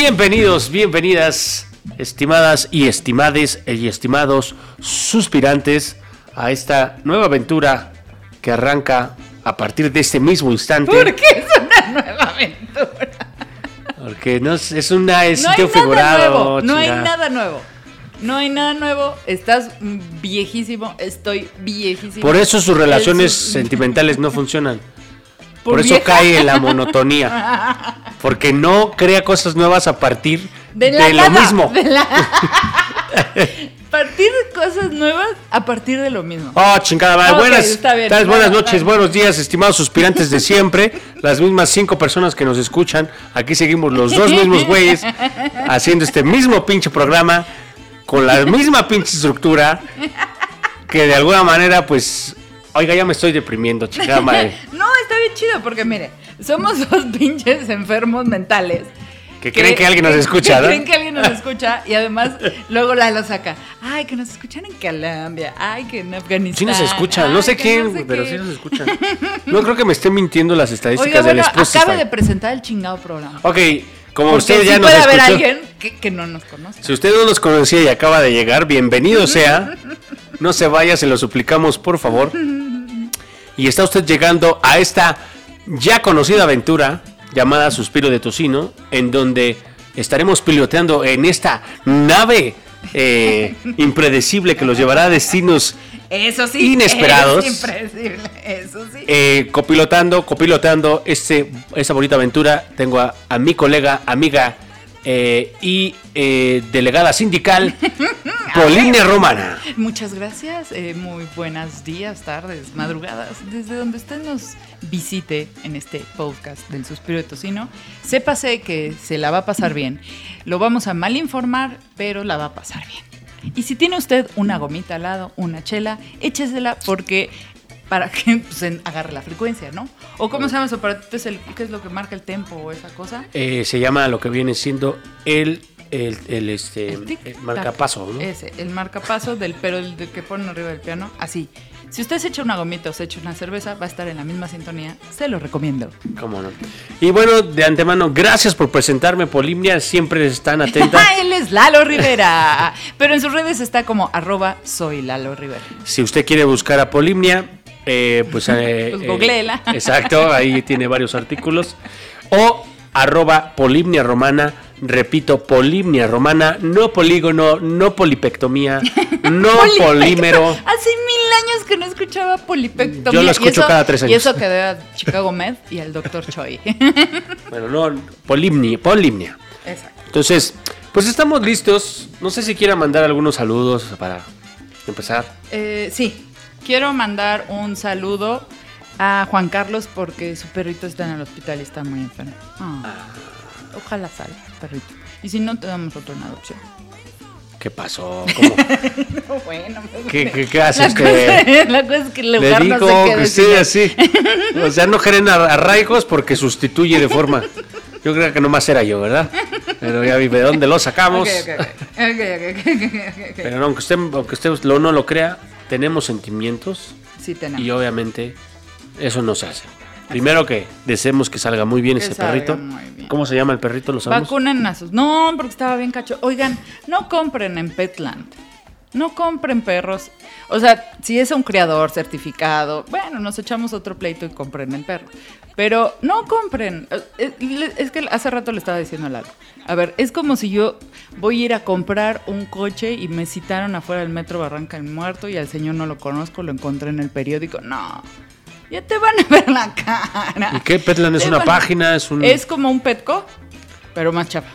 Bienvenidos, bienvenidas, estimadas y estimades y estimados suspirantes a esta nueva aventura que arranca a partir de este mismo instante. ¿Por qué es una nueva aventura? Porque no es, es una es No sitio figurado. nuevo. No hay nada nuevo. No hay nada nuevo. Estás viejísimo. Estoy viejísimo. Por eso sus relaciones El- sentimentales no funcionan. Por, ¿Por eso cae en la monotonía. Porque no crea cosas nuevas a partir de, lo mismo. de la- partir cosas nuevas a partir de lo mismo. Oh, chingada madre. Buenas, está bien. tales buenas noches, bueno. buenos días, estimados suspirantes de siempre. Las mismas cinco personas que nos escuchan. Aquí seguimos los dos mismos güeyes haciendo este mismo pinche programa con la misma pinche estructura que de alguna manera, pues, oiga, ya me estoy deprimiendo, chingada madre. No, está bien chido porque mire, somos dos pinches enfermos mentales. Que creen que alguien nos escucha, que ¿no? creen que alguien nos escucha y además luego la lo saca. Ay, que nos escuchan en Colombia. Ay, que en Afganistán. Sí nos escuchan, no sé que quién, sé pero qué. sí nos escuchan. No creo que me estén mintiendo las estadísticas Oiga, del bueno, Spotify. acabe de presentar el chingado programa. Ok, como Porque usted sí ya nos puede haber escuchó. alguien que, que no nos conoce. Si usted no nos conocía y acaba de llegar, bienvenido sea. No se vaya, se lo suplicamos, por favor. Y está usted llegando a esta ya conocida aventura llamada Suspiro de Tocino, en donde estaremos piloteando en esta nave eh, impredecible que los llevará a destinos Eso sí. Inesperados. Es impredecible. Eso sí. eh, copilotando, copilotando este, esta bonita aventura. Tengo a, a mi colega, amiga eh, y eh, delegada sindical, Polinia Romana. Muchas gracias, eh, muy buenos días, tardes, madrugadas, desde donde usted nos visite en este podcast del Suspiro de Tocino, sépase que se la va a pasar bien. Lo vamos a mal informar, pero la va a pasar bien. Y si tiene usted una gomita al lado, una chela, échesela porque para que pues, en- agarre la frecuencia, ¿no? O cómo se llama eso, para es el, ¿qué es lo que marca el tempo o esa cosa? Eh, se llama lo que viene siendo el, el, el, este, El el marcapaso, ¿no? Ese, el marcapaso del pero el que ponen arriba del piano, así. Si usted se echa una gomita o se echa una cerveza, va a estar en la misma sintonía. Se lo recomiendo. ¿Cómo no? Y bueno, de antemano, gracias por presentarme, Polimnia. Siempre están atentas. Él es Lalo Rivera. Pero en sus redes está como arroba soy Lalo Rivera. Si usted quiere buscar a Polimnia, eh, pues... eh, Pues eh, googleela. exacto, ahí tiene varios artículos. O arroba Polimnia Romana, repito, Polimnia Romana, no polígono, no polipectomía, no polímero. Hace mil años que no escuchaba polipectomía. Yo lo Y escucho eso- cada tres Y años. eso que a Chicago Med y al Dr. Choi. Bueno, no, Polimnia, Polimnia. Exacto. Entonces, pues estamos listos. No sé si quiera mandar algunos saludos para empezar. Eh, sí, quiero mandar un saludo a Juan Carlos porque su perrito está en el hospital y está muy enfermo. Ah, Ojalá salga, perrito. Y si no, te damos otro en adopción. ¿Qué pasó? ¿Cómo? bueno, ¿Qué, qué, qué hace la, cosa, la cosa es que el Le lugar digo no se que quede sí, así. O sea, no ar- arraigos porque sustituye de forma. Yo creo que nomás era yo, ¿verdad? Pero ya vi de dónde lo sacamos. Ok, ok, ok. Ok, ok, ok, ok, ok. Pero no, aunque usted, aunque usted lo, no lo crea, tenemos sentimientos Sí, tenemos. y obviamente eso no se hace. Primero que deseemos que salga muy bien Que ese salga perrito. muy bien. ¿Cómo se llama el perrito? ¿Lo sabemos? Vacunen a sus. No, porque estaba bien cacho. Oigan, no compren en Petland. No compren perros. O sea, si es un criador certificado, bueno, nos echamos otro pleito y compren el perro. Pero no compren. Eh, eh, Es que hace rato le estaba diciendo a Lalo. A ver, es como si yo voy a ir a comprar un coche y me citaron afuera del metro Barranca el Muerto y al señor no lo conozco, lo encontré en el periódico. No. Ya te van a ver la cara. ¿Y qué? Petland es una página, es un... Es como un Petco, pero más chafa.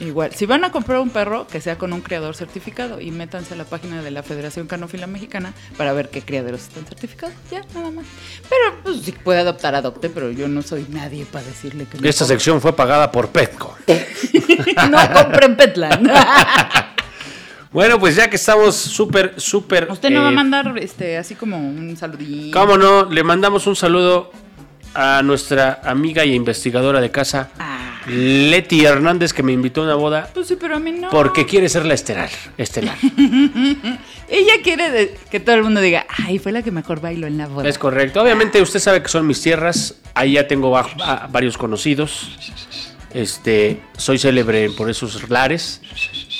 Igual, si van a comprar un perro, que sea con un criador certificado y métanse a la página de la Federación Canófila Mexicana para ver qué criaderos están certificados. Ya, nada más. Pero pues, si puede adoptar, adopte, pero yo no soy nadie para decirle que no Esta compre. sección fue pagada por Petco. no compren Petland. Bueno, pues ya que estamos súper, súper... Usted no va a eh, mandar este así como un saludín. ¿Cómo no? Le mandamos un saludo a nuestra amiga y investigadora de casa, Ah, Leti Hernández, que me invitó a una boda pues sí, pero a mí no. porque quiere ser la estelar. Estelar. Ella quiere que todo el mundo diga, ay, fue la que mejor bailó en la boda. es correcto. Obviamente usted sabe que son mis tierras. Ahí ya tengo a varios conocidos. Este, soy célebre por esos lares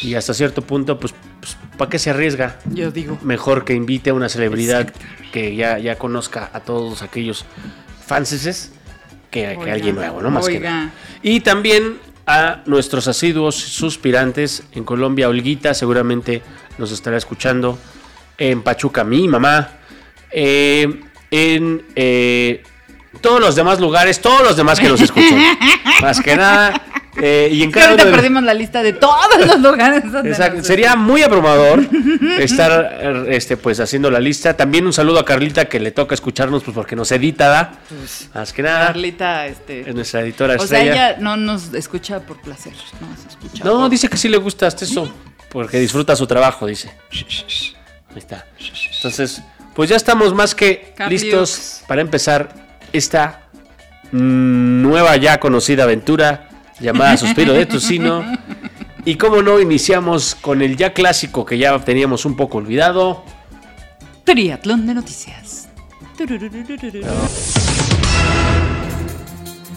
y hasta cierto punto, pues, ¿para qué se arriesga? Yo digo. Mejor que invite a una celebridad que ya, ya conozca a todos aquellos fanses que, que alguien nuevo, ¿no? Más que oiga. nada. Y también a nuestros asiduos suspirantes en Colombia, Olguita seguramente nos estará escuchando. En Pachuca, mi mamá. eh, en eh, todos los demás lugares, todos los demás que nos escuchan. Más que nada. Eh, y en Que cada ahorita uno de- perdimos la lista de todos los lugares Exacto. Sería muy abrumador estar eh, este, pues, haciendo la lista. También un saludo a Carlita que le toca escucharnos pues, porque nos edita, ¿da? Más que nada. Carlita, este. Es nuestra editora O sea, estrella. ella no nos escucha por placer, no nos escucha. No, por- dice que sí le gusta hasta eso. Porque disfruta su trabajo, dice. Ahí está. Entonces, pues ya estamos más que listos para empezar esta nueva ya conocida aventura llamada Suspiro de Tocino. Y como no, iniciamos con el ya clásico que ya teníamos un poco olvidado. Triatlón de noticias.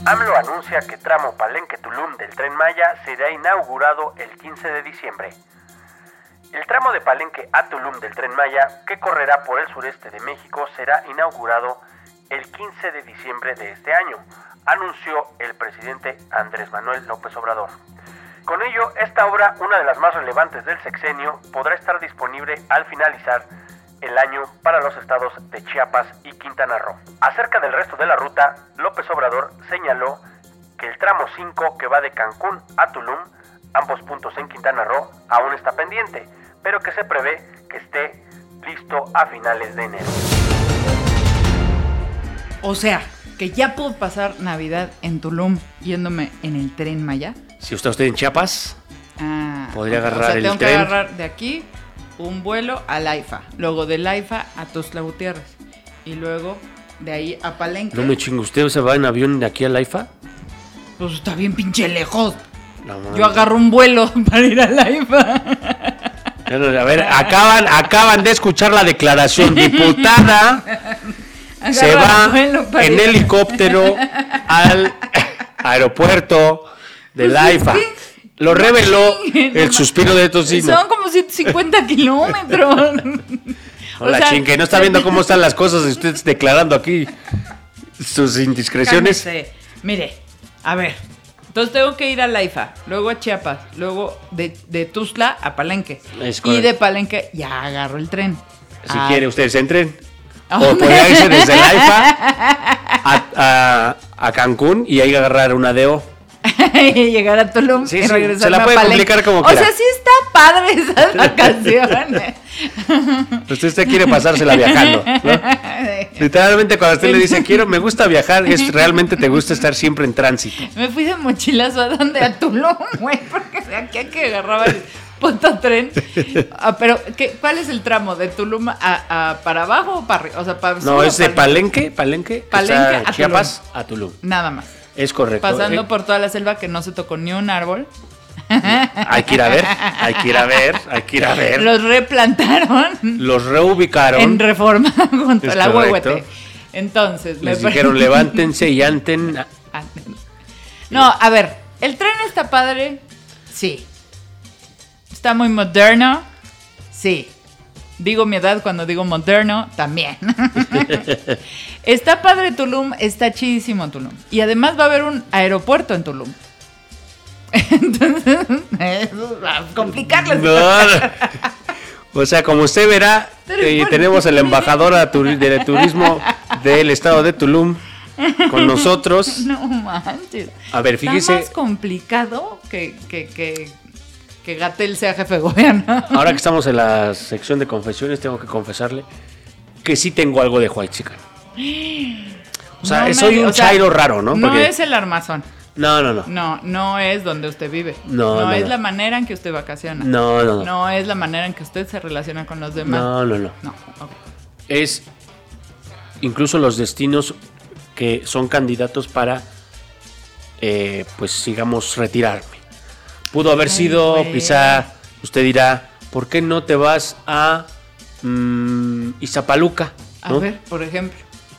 AMLO anuncia que tramo Palenque-Tulum del Tren Maya será inaugurado el 15 de diciembre. El tramo de Palenque a Tulum del Tren Maya, que correrá por el sureste de México, será inaugurado el 15 de diciembre de este año, anunció el presidente Andrés Manuel López Obrador. Con ello, esta obra, una de las más relevantes del sexenio, podrá estar disponible al finalizar el año para los estados de Chiapas y Quintana Roo. Acerca del resto de la ruta, López Obrador señaló que el tramo 5 que va de Cancún a Tulum, ambos puntos en Quintana Roo, aún está pendiente, pero que se prevé que esté listo a finales de enero. O sea, que ya puedo pasar Navidad en Tulum yéndome en el tren Maya. Si usted está en Chiapas, Ah, Podría agarrar o sea, el tengo tren. que agarrar de aquí un vuelo a Laifa, luego de Laifa a Tuzla Gutiérrez y luego de ahí a Palenque. no me chingue, ¿usted se va en avión de aquí a Laifa? Pues está bien pinche lejos. Yo agarro un vuelo para ir a Laifa. A ver, acaban, acaban de escuchar la declaración. Diputada se va en helicóptero al aeropuerto de Pues Laifa. es que- Lo reveló el suspiro de Tocino. Son como 150 kilómetros. Hola, O sea, chingue, no está viendo cómo están las cosas y usted declarando aquí sus indiscreciones. Cálmese. Mire, a ver. Entonces tengo que ir a Laifa, luego a Chiapas, luego de, de Tuzla a Palenque. Y de Palenque ya agarro el tren. Si Ah, quiere, ustedes entren. ¿A O podría irse desde Laifa a, a- a Cancún y ahí agarrar una deo. y llegar a Tulum Sí, y sí, se la puede complicar como O quiera. sea, sí está padre esas vacaciones. Usted, usted quiere pasársela viajando. ¿no? Literalmente cuando usted le dice quiero, me gusta viajar, es realmente te gusta estar siempre en tránsito. Me fui de mochilazo a donde a Tulum, güey, porque aquí a que agarraba el puto tren. Ah, pero, ¿qué, ¿cuál es el tramo? ¿De Tulum a, a- para abajo o para arriba? O sea, para sur No, es de Palenque, Palenque, que Palenque está a Chiapas a Tulum. Nada más. Es correcto. Pasando Eh, por toda la selva que no se tocó ni un árbol. Hay que ir a ver, hay que ir a ver, hay que ir a ver. Los replantaron Los reubicaron. en reforma junto Es a la huehuete. Entonces, les me dijeron levántense y anten. Ah, No, a ver, el tren está padre, sí. Está muy moderno, sí. Digo mi edad cuando digo moderno, también. está padre Tulum, está chidísimo Tulum. Y además va a haber un aeropuerto en Tulum. Entonces, eso va a complicarles. No, no. O sea, como usted verá, eh, tenemos el embajador a turi- de turismo del estado de Tulum con nosotros. No manches. A ver, Está fíjese. más complicado que, que, que, que Gatel sea jefe de gobierno. Ahora que estamos en la sección de confesiones, tengo que confesarle que sí tengo algo de white chicken. O sea, No me- soy un o sea, chairo raro, ¿no? No Porque- es el armazón. no, no, no. No, no es donde usted vive. No, no, es no. la manera en que usted vacaciona. No, no, no. No es la manera en que usted se relaciona con los demás. No, no, no. No, ok. Es incluso los destinos que son candidatos para, eh, pues, digamos, retirarme. Pudo haber Ay, sido, güey. quizá, usted dirá, ¿por qué no te vas a mm, Izapaluca? A ¿no? ver, por ejemplo.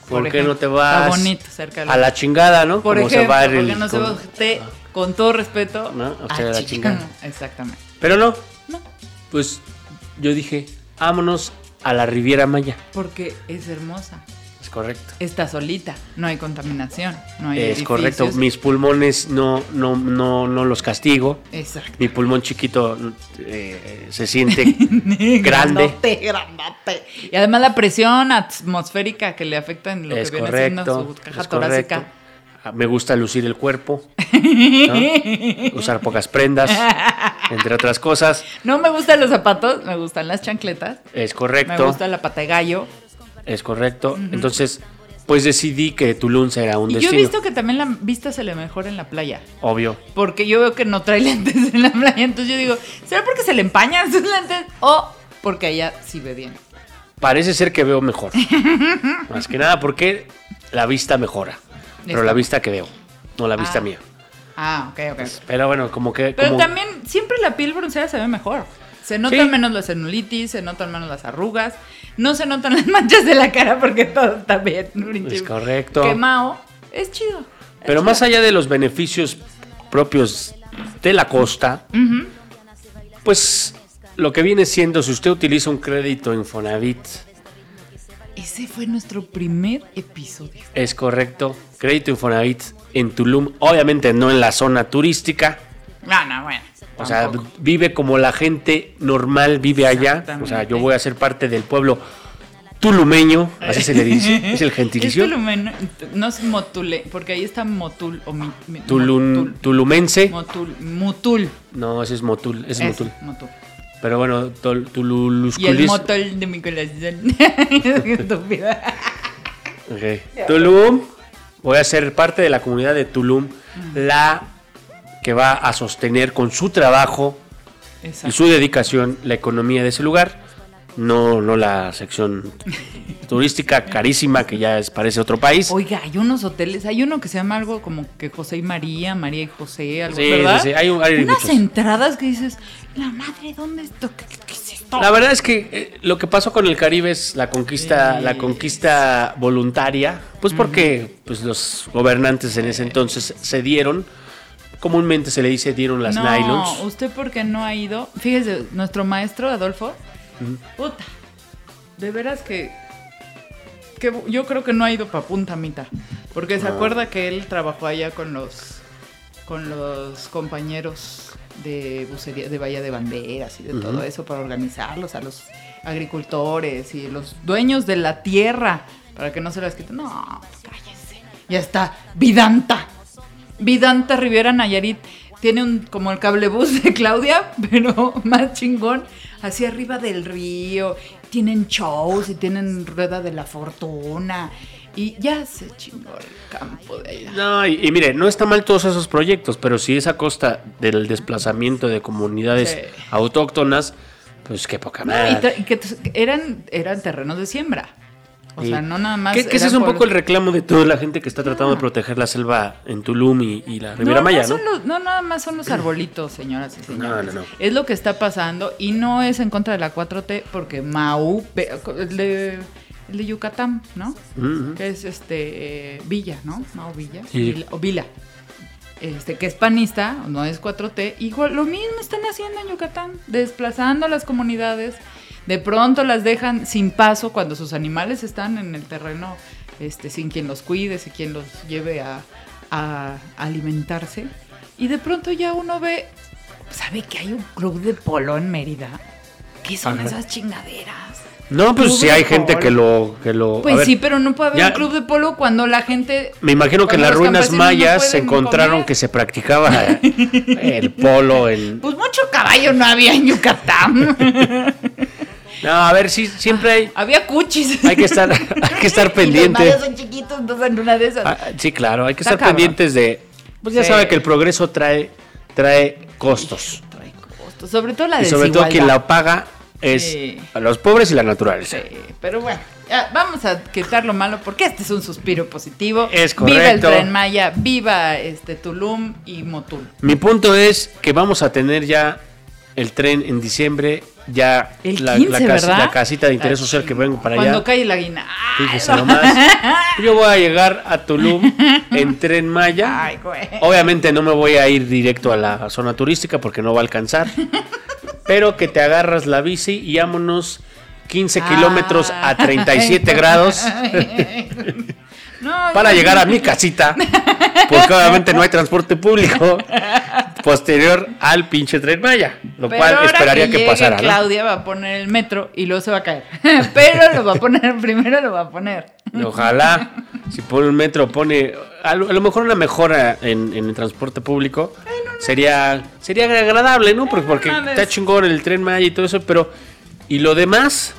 ¿Por, qué ejemplo. no te vas bonito cerca de a la chingada, no? Por Como ejemplo, se va ¿por el- qué no se va usted Con todo respeto. No, a la chingada. Exactamente. Pero no, No, pues yo dije, vámonos a la Riviera Maya. porque es hermosa. Es correcto. Está solita, no hay contaminación, no hay Es edificios. correcto. Mis pulmones no, no, no, no los castigo. Exacto. Mi pulmón chiquito eh, se siente grande. Grandote, grandote. Y además la presión atmosférica que le afecta en lo Es que viene siendo su caja torácica. correcto. Ah, Me gusta lucir el cuerpo. ¿no? Usar pocas prendas, entre otras cosas. No me gustan los zapatos, me gustan las chancletas. Es Me correcto. gusta la pata de gallo. Es correcto. Entonces, pues decidí que Tulum será un Y yo he destino. visto que también la vista se le mejora en la playa. Obvio. Porque yo veo que no trae lentes en la playa. Entonces yo digo, ¿será porque se le empañan sus lentes? O porque allá sí ve bien. Parece ser que veo mejor. Más que nada porque la vista mejora. Pero la vista que veo, no la vista Ah. mía. Ah, ok, ok. Pero bueno, como que. Pero como- también siempre la piel bronceada se ve mejor. Se notan Sí. menos la celulitis, se notan menos las arrugas, no se notan las manchas de la cara porque todo está bien. Es correcto. Quemado. Es chido. es Pero chido. más allá de los beneficios propios de la costa, pues lo que viene siendo, si usted utiliza un crédito Infonavit, Ese fue nuestro primer episodio. es correcto, crédito Infonavit en Tulum, obviamente no en la zona turística, No, no, bueno. O sea, vive como la gente normal vive allá, o sea, yo voy a ser parte del pueblo tulumeño, así se le dice, es el gentilicio, Es no es motule, porque ahí está motul o mi, mi- Tulum- motul, tulumense, motul, mutul. no, ese es motul, es Es motul, motul. pero bueno, tol- Y el tululusculis- motul de mi corazón. Qué estúpida. Ok. Tulum, voy a ser parte de la comunidad de Tulum, la que va a sostener con su trabajo y su dedicación la economía de ese lugar. No, no la sección turística carísima que ya es, parece otro país. Oiga, hay unos hoteles, hay uno que se llama algo como que José y María, María y José, algo, Sí, ¿verdad? sí, sí, hay un- hay Unas muchos. entradas que dices, la madre, ¿dónde esto? ¿Qué, qué- qué es esto? La verdad es que eh, lo que pasó con el Caribe es la conquista, la conquista voluntaria, pues porque pues los gobernantes en ese entonces se dieron, comúnmente se le dice dieron las no, nylons. usted porque no ha ido. Fíjese, nuestro maestro Adolfo, puta, de veras que, que yo creo que no ha ido para Punta Mita, porque se No. acuerda que él trabajó allá con los con los compañeros de bucería de Bahía de Banderas y de todo eso para organizarlos a los agricultores y los dueños de la tierra para que no se las quiten. No, cállese. Ya está, Vidanta. Vidanta Riviera Nayarit tiene un como el cablebús de Claudia, pero más chingón, hacia arriba del río. Tienen shows y tienen rueda de la fortuna. Y ya se chingó el campo de allá. No, y, y mire, no está mal todos esos proyectos, pero si es a costa del desplazamiento de comunidades Sí. autóctonas, pues qué poca No, y, madre. y que eran, eran terrenos de siembra. O Sí. sea, no nada más. Que, que ese es un por- poco el reclamo de toda la gente que está tratando de proteger la selva en Tulum y, y la Riviera no, Maya, no, ¿no? son los- no, nada más son los arbolitos, señoras y señores. No, no, no. Es lo que está pasando y no es en contra de la 4T porque Mau, el de, el de Yucatán, ¿no? Ujú. Que es este eh, Villa, ¿no? Mau Villa. Sí. Vila- o Vila. Este, que es panista, no es 4T. Igual lo mismo están haciendo en Yucatán, desplazando a las comunidades. De pronto las dejan sin paso cuando sus animales están en el terreno, este, sin quien los cuide, sin quien los lleve a, a alimentarse. Y de pronto ya uno ve, ¿sabe que hay un club de polo en Mérida? ¿Qué son Ajá. esas chingaderas? No, pues sí hay gente polo. que lo... Que lo Pues ver, sí, pero no puede haber ya- un club de polo cuando la gente Me imagino que en las ruinas no mayas se encontraron comer. que se practicaba el polo, el... Pues mucho caballo no había en Yucatán. No, a ver, sí, siempre hay... había cuchis. Hay que estar, hay que estar los pendiente. mayas son chiquitos, entonces en una de esas. Ah, sí, claro, hay que Está estar cabrón. pendientes de... Pues ya Sí. sabe que el progreso trae, trae costos. Trae costos, Sobre todo la Y sobre todo quien la paga es Sí. a los pobres y la naturaleza. Sí, pero bueno, vamos a quitar lo malo porque este es un suspiro positivo. Es Viva el correcto. Tren Maya, viva este Tulum y Motul. Mi punto es que vamos a tener ya el tren en diciembre ya la, 15, la, casita de interés social que vengo para Cuando allá. cae la guina. Fíjese nomás. Yo voy a llegar a Tulum en Tren Maya. Ay, güey. Obviamente no me voy a ir directo a la zona turística porque no va a alcanzar. Pero que te agarras la bici y vámonos 15 kilómetros a 37 Ay, grados No, para llegar a mi casita. Porque obviamente no hay transporte público posterior al pinche Tren Maya. Lo Pero cual esperaría que, llegue pasara. ¿no? Claudia va a poner el metro y luego se va a caer. Pero lo va a poner, primero lo va a poner. Ojalá, si pone un metro, pone a lo, a lo mejor una mejora en, en el transporte público. Sería sería agradable, ¿no? Porque, porque está chingón el tren Maya y todo eso, pero ¿y lo demás?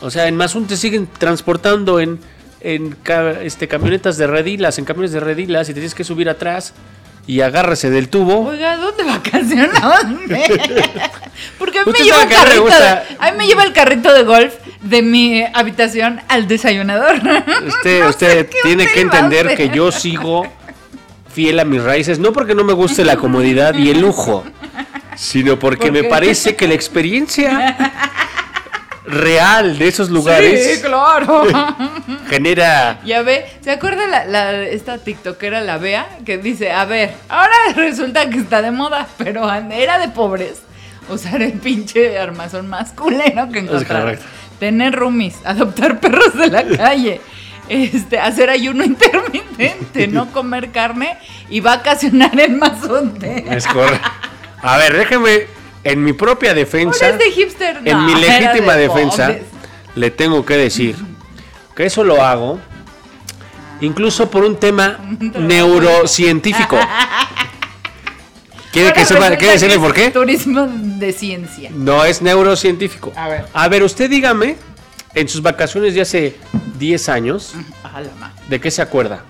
O sea, en Mazún te siguen transportando en, en este, camionetas de redilas, en camiones de redilas, y te tienes que subir atrás y agárrese del tubo. Oiga, ¿dónde vacaciona? ¿Dónde? Porque a mí, me lleva el carrito de, a mí me lleva el carrito de golf de mi habitación al desayunador. Usted, No usted tiene usted que entender que yo sigo fiel a mis raíces, no porque no me guste la comodidad y el lujo, sino porque ¿Por me parece que la experiencia real de esos lugares Sí, claro. genera... Ya ve, ¿se acuerda la, la- esta tiktokera, la Bea? Que dice, a ver, ahora resulta que está de moda, pero era de pobres usar el pinche armazón más culero que encontrar. Tener roomies, adoptar perros de la calle, este, hacer ayuno intermitente, no comer carne y vacacionar en Mazonte. Es correcto. A ver, déjeme, en mi propia defensa, de hipster. en No, mi legítima de defensa, pobres. le tengo que decir que eso lo hago incluso por un tema neurocientífico. ¿Quiere que sepa, quiere decirle por qué? Turismo de ciencia. No es neurocientífico. A ver. A ver, usted dígame, en sus vacaciones de hace 10 años. ¿de qué se acuerda?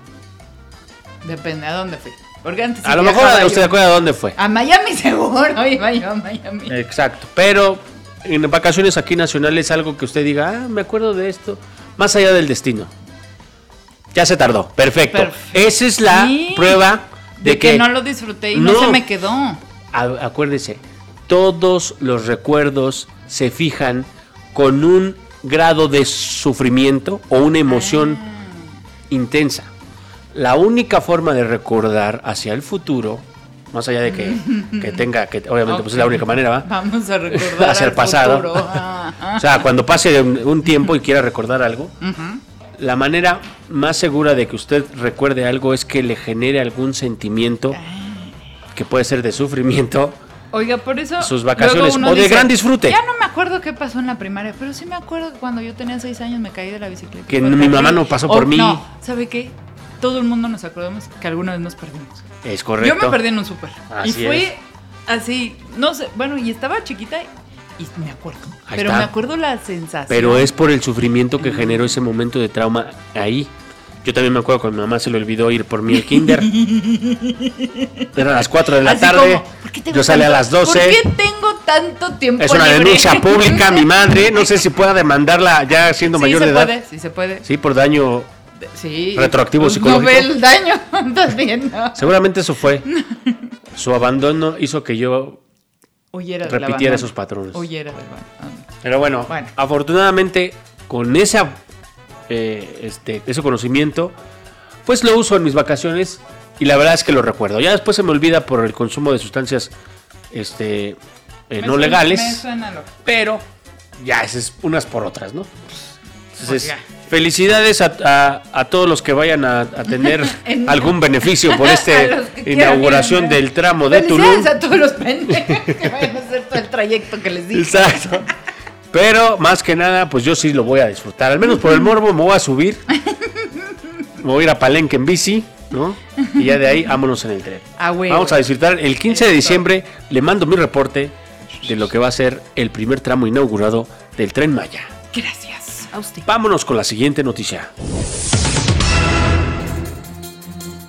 Depende a dónde fui. Porque antes sí A lo mejor viajaba usted se acuerda dónde fue. A Miami seguro, iba yo a Miami. Exacto. Pero en vacaciones aquí nacionales algo que usted diga, ah, me acuerdo de esto, más allá del destino. Ya se tardó. Perfecto. Perfecto. Esa es la Sí. prueba de, de que, no lo disfruté y no, No. se me quedó. A- acuérdese, todos los recuerdos se fijan con un grado de sufrimiento o una emoción Ah. intensa. La única forma de recordar hacia el futuro, más allá de que, que tenga, que obviamente pues es la única manera, ¿va? Vamos a recordar Hacia el pasado. futuro. Ajá. O sea, cuando pase un, un tiempo y quiera recordar algo, la manera más segura de que usted recuerde algo es que le genere algún sentimiento que puede ser de sufrimiento. Oiga, por eso. Sus vacaciones, o de gran disfrute. Ya no me acuerdo qué pasó en la primaria, pero sí me acuerdo que cuando yo tenía seis años me caí de la bicicleta. Que mi mamá no pasó por mí. No, ¿sabe qué? Todo el mundo nos acordamos que alguna vez nos perdimos. Es correcto. Yo me perdí en un súper. Y fui es. así, no sé, bueno, y estaba chiquita y, me acuerdo. Ahí pero está. me acuerdo la sensación. Pero es por el sufrimiento que generó ese momento de trauma ahí. Yo también me acuerdo cuando mi mamá se le olvidó ir por mí al kinder. Era a las 4 de la Así tarde. como, ¿por qué tengo Yo salí a las 12. ¿Por qué tengo tanto tiempo Es una libre? denuncia pública, mi madre. No sé si pueda demandarla ya siendo Sí mayor se de edad. sí se puede. Sí, por daño. Sí. Retroactivo Pues psicológico. No ve el daño, estás viendo. Seguramente eso fue. Su abandono hizo que yo. Huyera Repitiera esos patrones. Huyera del abandono. Pero bueno, Bueno. afortunadamente con esa, eh, este, ese conocimiento, pues lo uso en mis vacaciones y la verdad es que lo recuerdo. Ya después se me olvida por el consumo de sustancias este, eh, no suena- legales, pero ya esas unas por otras, ¿no? Entonces, Oiga. Felicidades a, a- a todos los que vayan a, a tener En- algún beneficio por esta inauguración del tramo de Felicidades Tulum. a todos los pendejos que vayan a hacer todo el trayecto que les dije. Exacto. Pero más que nada, pues yo sí lo voy a disfrutar. Al menos por el morbo me voy a subir. Me voy a ir a Palenque en bici, ¿no? Y ya de ahí, vámonos en el tren. Ah, güey, Vamos a disfrutar. El 15 de diciembre le mando mi reporte de lo que va a ser el primer tramo inaugurado del tren Maya. Gracias a usted. Vámonos con la siguiente noticia.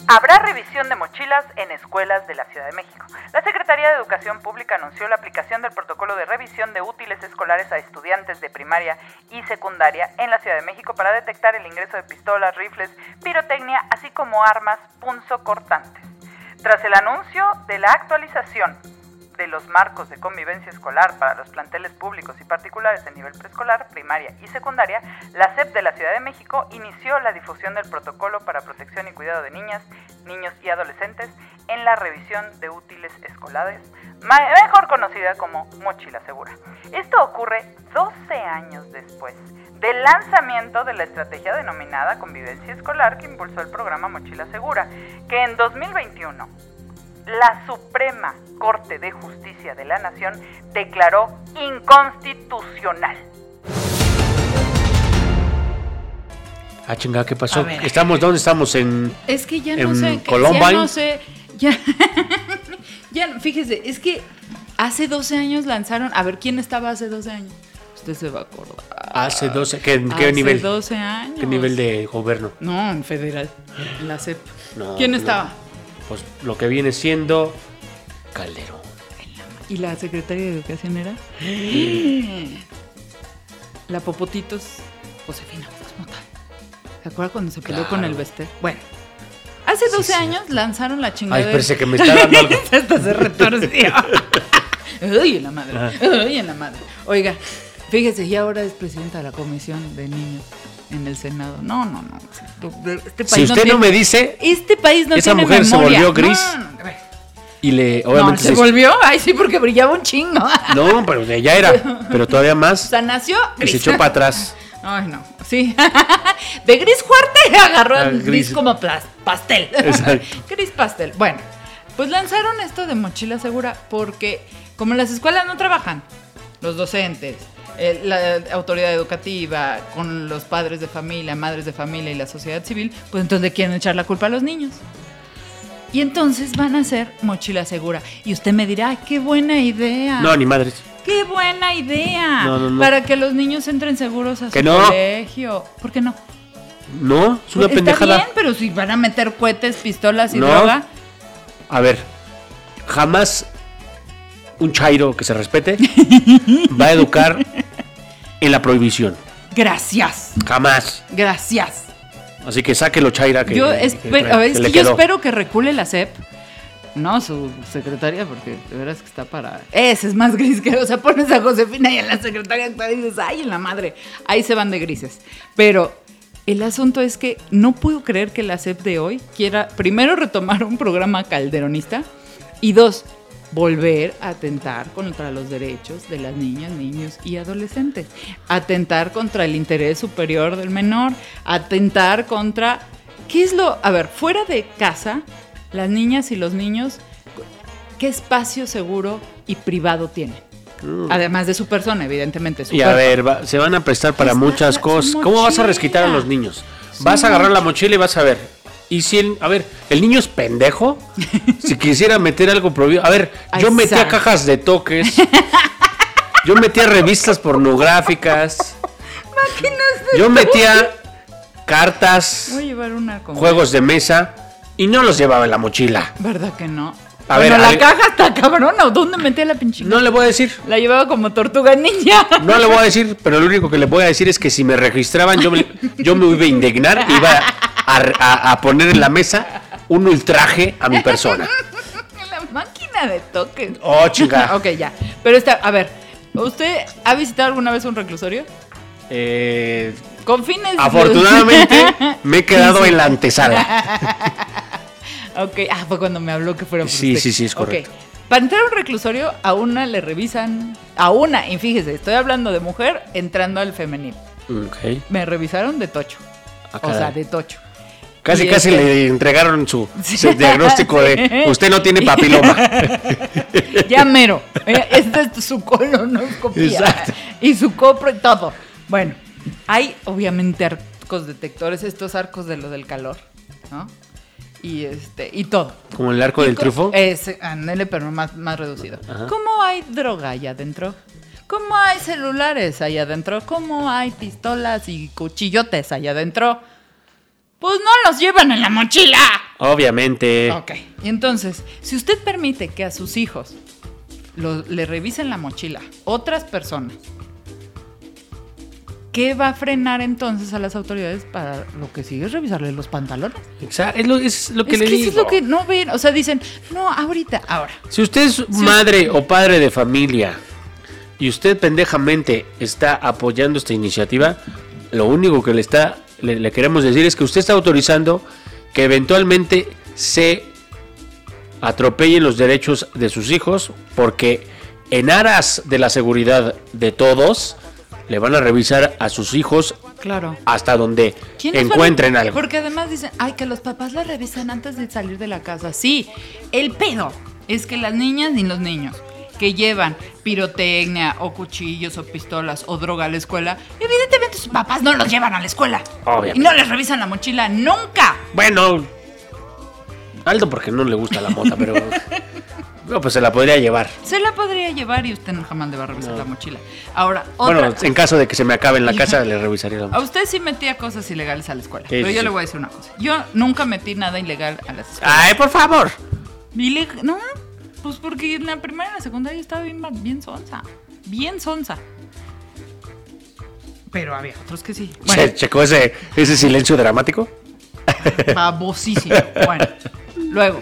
Habrá revisión de mochilas en escuelas de la Ciudad de México. La Secretaría de Educación Pública anunció la aplicación del protocolo de revisión de útiles escolares a estudiantes de primaria y secundaria en la Ciudad de México para detectar el ingreso de pistolas, rifles, pirotecnia, así como armas punzocortantes. Tras el anuncio de la actualización, de los marcos de convivencia escolar para los planteles públicos y particulares de nivel preescolar, primaria y secundaria, la SEP de la Ciudad de México inició la difusión del protocolo para protección y cuidado de niñas, niños y adolescentes en la revisión de útiles escolares, mejor conocida como mochila segura. Esto ocurre 12 años después del lanzamiento de la estrategia denominada convivencia escolar que impulsó el programa Mochila Segura, que en 2021 la Suprema Corte de Justicia de la Nación declaró inconstitucional. Ah, chingada, ¿qué pasó? Ver. ¿Estamos dónde estamos? En Es que ya no en sé. Columbine. Ya no sé. Ya, fíjese, es que hace 12 años lanzaron. A ver, ¿quién estaba hace 12 años? Usted se va a acordar. hace 12, ¿qué, qué hace nivel? 12 años. ¿Qué nivel de gobierno? No, en federal. En la CEP. No, ¿Quién no. estaba? Pues lo que viene siendo Calderón. ¿Y la secretaria de Educación era? la Popotitos, Josefina Mota. ¿Se acuerda cuando se peleó Claro. con el Bester? Bueno, hace 12 sí. años lanzaron la Ay, chingadera. espérese que me está dando algo. Hasta se retorció. Ay, en la madre. Ay, en la madre. Oiga, fíjese, y ahora es presidenta de la Comisión de Niños en el Senado. No, no, no. Este país Si usted no tiene- me dice Este país no Esa tiene mujer se memoria. volvió gris. No, y le No, obviamente se le- volvió. Ay, sí, porque brillaba un chingo. No, pero ya era, pero todavía O más sea, nació y gris. se echó para atrás. Ay, no. Sí. De gris fuerte agarró Ah, el gris, gris. como pastel. Exacto. gris pastel. Bueno, pues lanzaron esto de mochila segura porque como las escuelas no trabajan, los docentes, eh, la autoridad educativa, con los padres de familia, madres de familia y la sociedad civil, pues entonces le quieren echar la culpa a los niños. Y entonces van a hacer mochila segura. Y usted me dirá, "Ay, qué buena idea. No, ni madres. ¡Qué buena idea! No, no, no. Para que los niños entren seguros a su colegio. ¿Por qué no? No, es una Está pendejada. bien, pero si van a meter cohetes, pistolas y droga. A ver, jamás un chairo que se respete va a educar en la prohibición. Gracias. Jamás. Gracias. Así que sáquelo, Chaira. Que, yo que- espero, que a ver, es que yo espero que recule la CEP. No, su secretaria, porque de veras que está para. Ese es más gris que. O sea, pones a Josefina y a la secretaria actual y dices, ¡ay, en la madre! Ahí se van de grises. Pero el asunto es que no puedo creer que la CEP de hoy quiera, primero, retomar un programa calderonista y dos, volver a atentar contra los derechos de las niñas, niños y adolescentes. Atentar contra el interés superior del menor. Atentar contra. ¿Qué es lo.? A ver, fuera de casa, las niñas y los niños, ¿qué espacio seguro y privado tienen? Además de su persona, evidentemente. Su. Y a ver, va- se van a prestar para Está muchas cosas. ¿Cómo vas a resquitar a los niños? Vas a agarrar la mochila y vas a ver. Y si el, a ver, el niño es pendejo, si quisiera meter algo prohibido. A ver, yo metía cajas de toques. Yo metía revistas pornográficas. Yo metía cartas, Voy a llevar una con. juegos de mesa y no los llevaba en la mochila. ¿Verdad que no? A bueno, ver, la caja está cabrona. ¿o ¿Dónde metía la pinche? No le voy a decir. La llevaba como tortuga ninja. No le voy a decir, pero lo único que le voy a decir es que si me registraban, yo me, yo me iba a indignar, iba a, a- a poner en la mesa un ultraje a mi persona. la máquina de toques. Oh, chica. ok, ya. Pero está, a ver, ¿usted ha visitado alguna vez un reclusorio? Eh, Con fines. afortunadamente me he quedado en la antesala. Ok, ah, fue cuando me habló que fuera por Sí, usted. sí, sí, es correcto. Para entrar a un reclusorio, a una le revisan. A una, y fíjese, estoy hablando de mujer entrando al femenil. Ok. Me revisaron de tocho. Ah, o sea, de tocho. Casi, casi este- le entregaron su, diagnóstico de usted no tiene papiloma. Ya mero. Eh, Esta es su colonoscopia. Exacto. Y su copro y todo. Bueno, hay obviamente arcos detectores, estos arcos de lo del calor, ¿no? Y este, y todo. Como el arco Y del trufo. Es, ándele, pero más, más reducido. Ajá. ¿Cómo hay droga allá adentro? ¿Cómo hay celulares allá adentro? ¿Cómo hay pistolas y cuchillotes allá adentro? Pues no los llevan en la mochila. Obviamente. Ok. Y entonces, si usted permite que a sus hijos lo- le revisen la mochila otras personas ¿qué va a frenar entonces a las autoridades para lo que sigue es revisarle los pantalones? Exacto, es lo, es lo que es le que digo. eso es lo que no ven, o sea, dicen, no, ahorita, ahora. Si usted es madre o padre de familia y usted pendejamente está apoyando esta iniciativa, lo único que le está le, le queremos decir es que usted está autorizando que eventualmente se atropellen los derechos de sus hijos porque en aras de la seguridad de todos le van a revisar a sus hijos Claro. hasta donde ¿Quiénes van a- encuentren algo. Porque además dicen, ay, que los papás la revisen antes de salir de la casa. Sí, el pedo es que las niñas y los niños que llevan pirotecnia o cuchillos o pistolas o droga a la escuela, evidentemente sus papás no los llevan a la escuela. Obviamente. Y no les revisan la mochila nunca. Bueno, Aldo porque no le gusta la mota, pero no, pues se la podría llevar. Se la podría llevar y usted no jamás le va a revisar la mochila. Ahora, otra Bueno, en caso de que se me acabe en la casa, le revisaría la A mota. usted sí metía cosas ilegales a la escuela. Sí, pero sí, yo sí. le voy a decir una cosa. Yo nunca metí nada ilegal a las escuelas. Ay, por favor. Ileg- no, pues porque en la primaria y en la secundaria estaba bien, bien sonsa. Bien sonsa. Pero había otros que sí. Bueno, ¿Se checó ese, ese silencio dramático? babosísimo. Bueno, luego,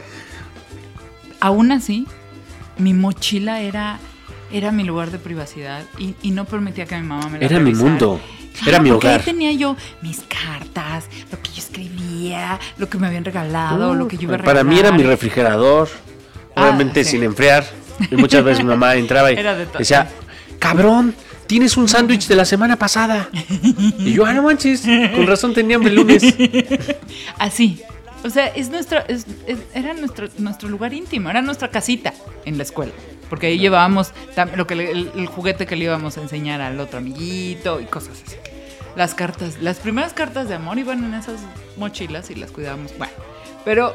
aún así, mi mochila era, era mi lugar de privacidad y, y no permitía que mi mamá me la Era mi mundo. Claro, Era mi hogar. Ahí tenía yo mis cartas, lo que yo escribía, lo que me habían regalado, lo que yo iba a Para mí era mi regalar. Ah, obviamente sí. sin enfriar. Y muchas veces mi mamá entraba y de decía, cabrón, tienes un sándwich de la semana pasada. Y yo, ah, no manches, con razón tenía el lunes. Así. O sea, es nuestro, es- es- era nuestro, nuestro lugar íntimo, era nuestra casita en la escuela. Porque ahí llevábamos lo que el, el juguete que le íbamos a enseñar al otro amiguito y cosas así. Las cartas, las primeras cartas de amor iban en esas mochilas y las cuidábamos. Bueno, pero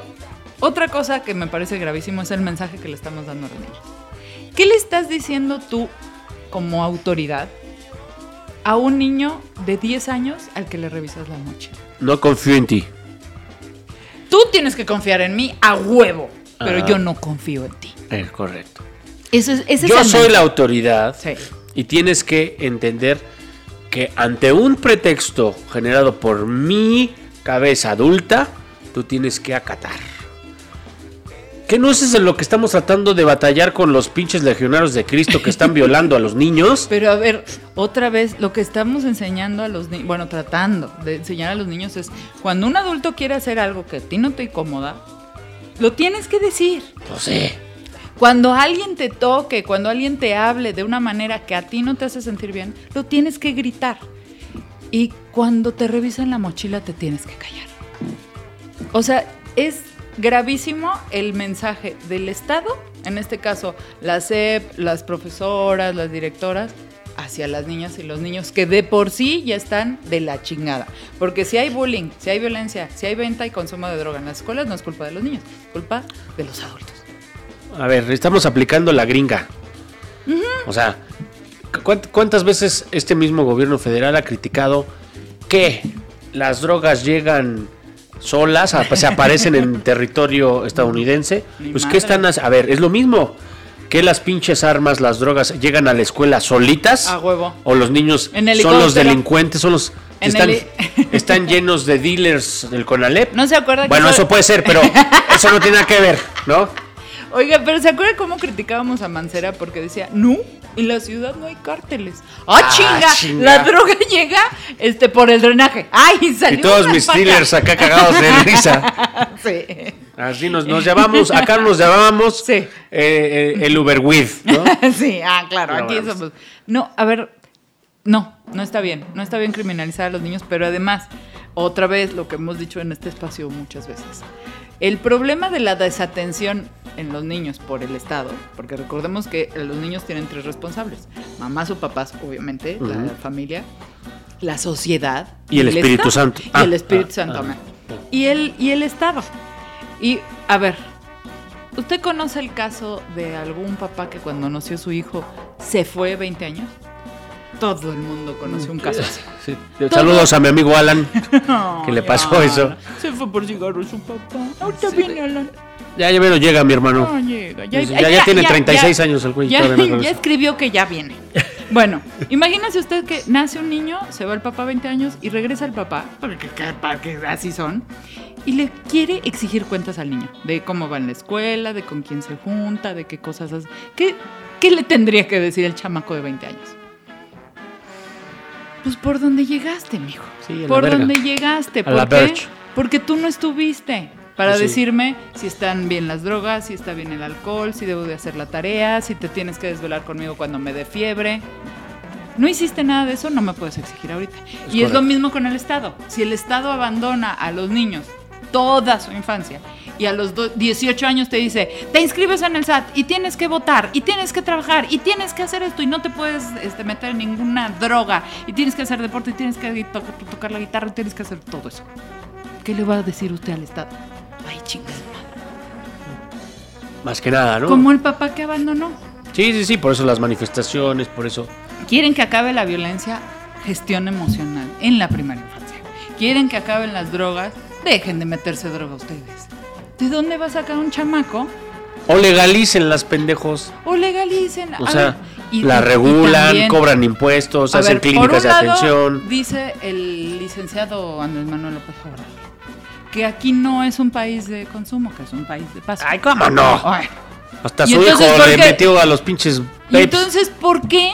otra cosa que me parece gravísimo es el mensaje que le estamos dando a los niños. ¿Qué le estás diciendo tú como autoridad a un niño de 10 años al que le revisas la mochila? No confío en ti. Tú tienes que confiar en mí a huevo, pero Ah. yo no confío en ti. Eh, correcto. Eso es, ese Yo es el soy la autoridad Sí. y tienes que entender que ante un pretexto generado por mi cabeza adulta, tú tienes que acatar. ¿Qué no es eso en lo que estamos tratando de batallar con los pinches legionarios de Cristo que están violando a los niños? Pero a ver, otra vez, lo que estamos enseñando a los niños, bueno, tratando de enseñar a los niños es, cuando un adulto quiere hacer algo que a ti no te incomoda, lo tienes que decir. No sé. Cuando alguien te toque, cuando alguien te hable de una manera que a ti no te hace sentir bien, lo tienes que gritar. Y cuando te revisan la mochila, te tienes que callar. O sea, es gravísimo el mensaje del Estado, en este caso la SEP, las profesoras, las directoras, hacia las niñas y los niños que de por sí ya están de la chingada. Porque si hay bullying, si hay violencia, si hay venta y consumo de droga en las escuelas, no es culpa de los niños, es culpa de los adultos. A ver, estamos aplicando la gringa. O sea, ¿cuánt- ¿cuántas veces este mismo gobierno federal ha criticado que las drogas llegan solas, a- se aparecen en territorio estadounidense? Ni Pues. ¿qué están hac- A ver, es lo mismo. Que las pinches armas, las drogas, llegan a la escuela solitas. A huevo. O los niños son los delincuentes, son los. que Están, están llenos de dealers del Conalep. ¿No se acuerda que Bueno, eso- eso puede ser, pero eso no tiene nada que ver, ¿no? Oiga, pero ¿se acuerda cómo criticábamos a Mancera porque decía, no, en la ciudad no hay cárteles? ¡Ah, Ah, chinga! chinga. La droga llega este, por el drenaje. ¡Ay, Y salió todos una mis dealers acá cagados de risa. Sí. Así nos, nos llamamos, acá nos llamábamos Sí. eh, eh, el Uber with, ¿no? sí, ah, claro, No, aquí vamos. somos. No, a ver, no, no está bien. No está bien criminalizar a los niños, pero además, otra vez lo que hemos dicho en este espacio muchas veces. El problema de la desatención en los niños por el Estado, porque recordemos que los niños tienen tres responsables: mamás o papás, obviamente, la familia, la sociedad Y el Espíritu Estado. Santo. Y Ah, el Espíritu ah, Santo, ah, amén. ah. Y el, y el Estado. Y, a ver, ¿usted conoce el caso de algún papá que cuando nació su hijo se fue 20 años? Todo el mundo conoce un caso así. Sí. Saludos a mi amigo Alan. ¿Qué le pasó eso? Se fue por cigarros su papá. Ahorita viene Alan. Ya, ya llega mi hermano. No llega. Ya- ya tiene 36 años el güey, Ya, no ya escribió que ya viene. Bueno, imagínese usted que nace un niño, se va el papá 20 años y regresa el papá, porque, porque así son, y le quiere exigir cuentas al niño, de cómo va en la escuela, de con quién se junta, de qué cosas hace. ¿Qué, qué le tendría que decir el chamaco de 20 años? Pues por dónde llegaste, mijo. Sí, la por dónde llegaste. A ¿Por la qué? Porque tú no estuviste para Sí. decirme si están bien las drogas, si está bien el alcohol, si debo de hacer la tarea, si te tienes que desvelar conmigo cuando me dé fiebre. No hiciste nada de eso, no me puedes exigir ahorita. Es y es lo mismo con el Estado. Si el Estado abandona a los niños toda su infancia y a los do- 18 años te dice, te inscribes en el SAT y tienes que votar y tienes que trabajar y tienes que hacer esto y no te puedes este, meter en ninguna droga y tienes que hacer deporte y tienes que to- tocar la guitarra y tienes que hacer todo eso. ¿Qué le va a decir usted al Estado? Ay, chingas. Más que nada, ¿no? Como el papá que abandonó. Sí, sí, sí, por eso las manifestaciones, por eso. Quieren que acabe la violencia, gestión emocional en la primera infancia. Quieren que acaben las drogas, dejen de meterse droga ustedes. ¿De dónde va a sacar un chamaco? O legalicen las pendejos. O legalicen. O sea, ver, y- la y regulan, también- cobran impuestos, hacen ver, clínicas de lado, atención. Dice el licenciado Andrés Manuel López Obrador que aquí no es un país de consumo, que es un país de paso. Ay, ¿cómo no? Ay. Hasta ¿Y su hijo entonces le metió a los pinches Y entonces, ¿por qué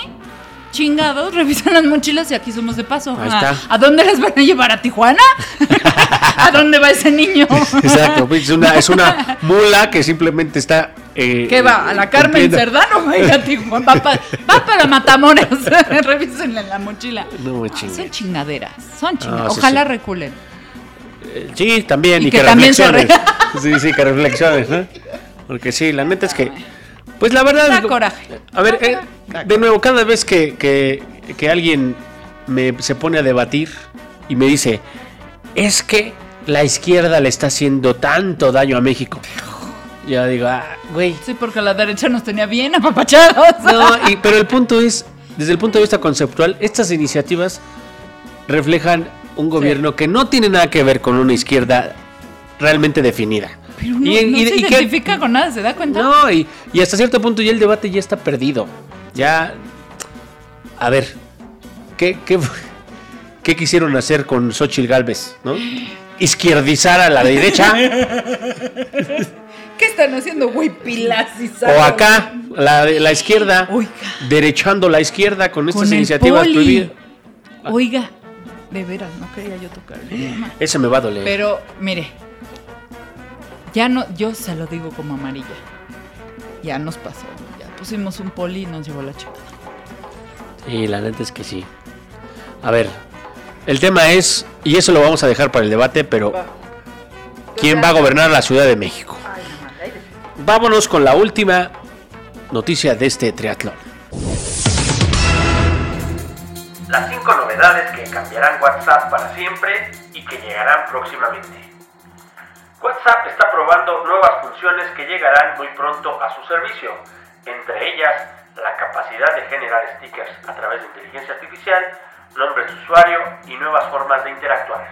chingados revisan las mochilas y aquí somos de paso? Ahí ¿A, está. ¿A dónde las van a llevar? ¿A Tijuana? ¿A dónde va ese niño? Exacto, pues, es una, es una mula que simplemente está. eh, ¿Qué va? ¿A la Carmen Cerdano? Va, a Tijuana, va, pa- va para Matamoros. Revísenle la mochila. No Ah, son chingaderas. Son chingaderas. Ah, sí, Ojalá sí. reculen. Eh, Sí, también. Y Y, que que, también se reflexiones. Sí, sí, que reflexiones, ¿no? Porque sí, la neta es que. Pues la verdad. Da digo, coraje. A ver, eh, de nuevo, cada vez que, que, que alguien me, se pone a debatir y me dice, es que la izquierda le está haciendo tanto daño a México. Ya digo, ah, güey. Sí, porque la derecha nos tenía bien apapachados. No, y- pero el punto es, desde el punto de vista conceptual, estas iniciativas reflejan un gobierno que no tiene nada que ver con una izquierda realmente definida. Pero no, Y- no y- se y que- identifica con nada, ¿se da cuenta? No, y, y hasta cierto punto ya el debate ya está perdido. Ya. A ver, ¿qué, qué, qué quisieron hacer con Xochitl Galvez? ¿No? Izquierdizar a la derecha. ¿Qué están haciendo, güey? Pilas y o acá, la, la izquierda. Oiga. Derechando la izquierda con estas Con iniciativas prohibidas. Oiga, de veras, no quería yo tocar el tema. Ese me va a doler. Pero, mire, ya no, yo se lo digo como amarilla. Ya nos pasó. Ya pusimos un poli y nos llevó la chica. Sí, la neta es que sí. A ver, el tema es, y eso lo vamos a dejar para el debate, pero ¿quién va a gobernar la Ciudad de México? Vámonos con la última noticia de este triatlón. Las cinco novedades que cambiarán WhatsApp para siempre y que llegarán próximamente. WhatsApp está probando nuevas funciones que llegarán muy pronto a su servicio, entre ellas la capacidad de generar stickers a través de inteligencia artificial, nombres de usuario y nuevas formas de interactuar.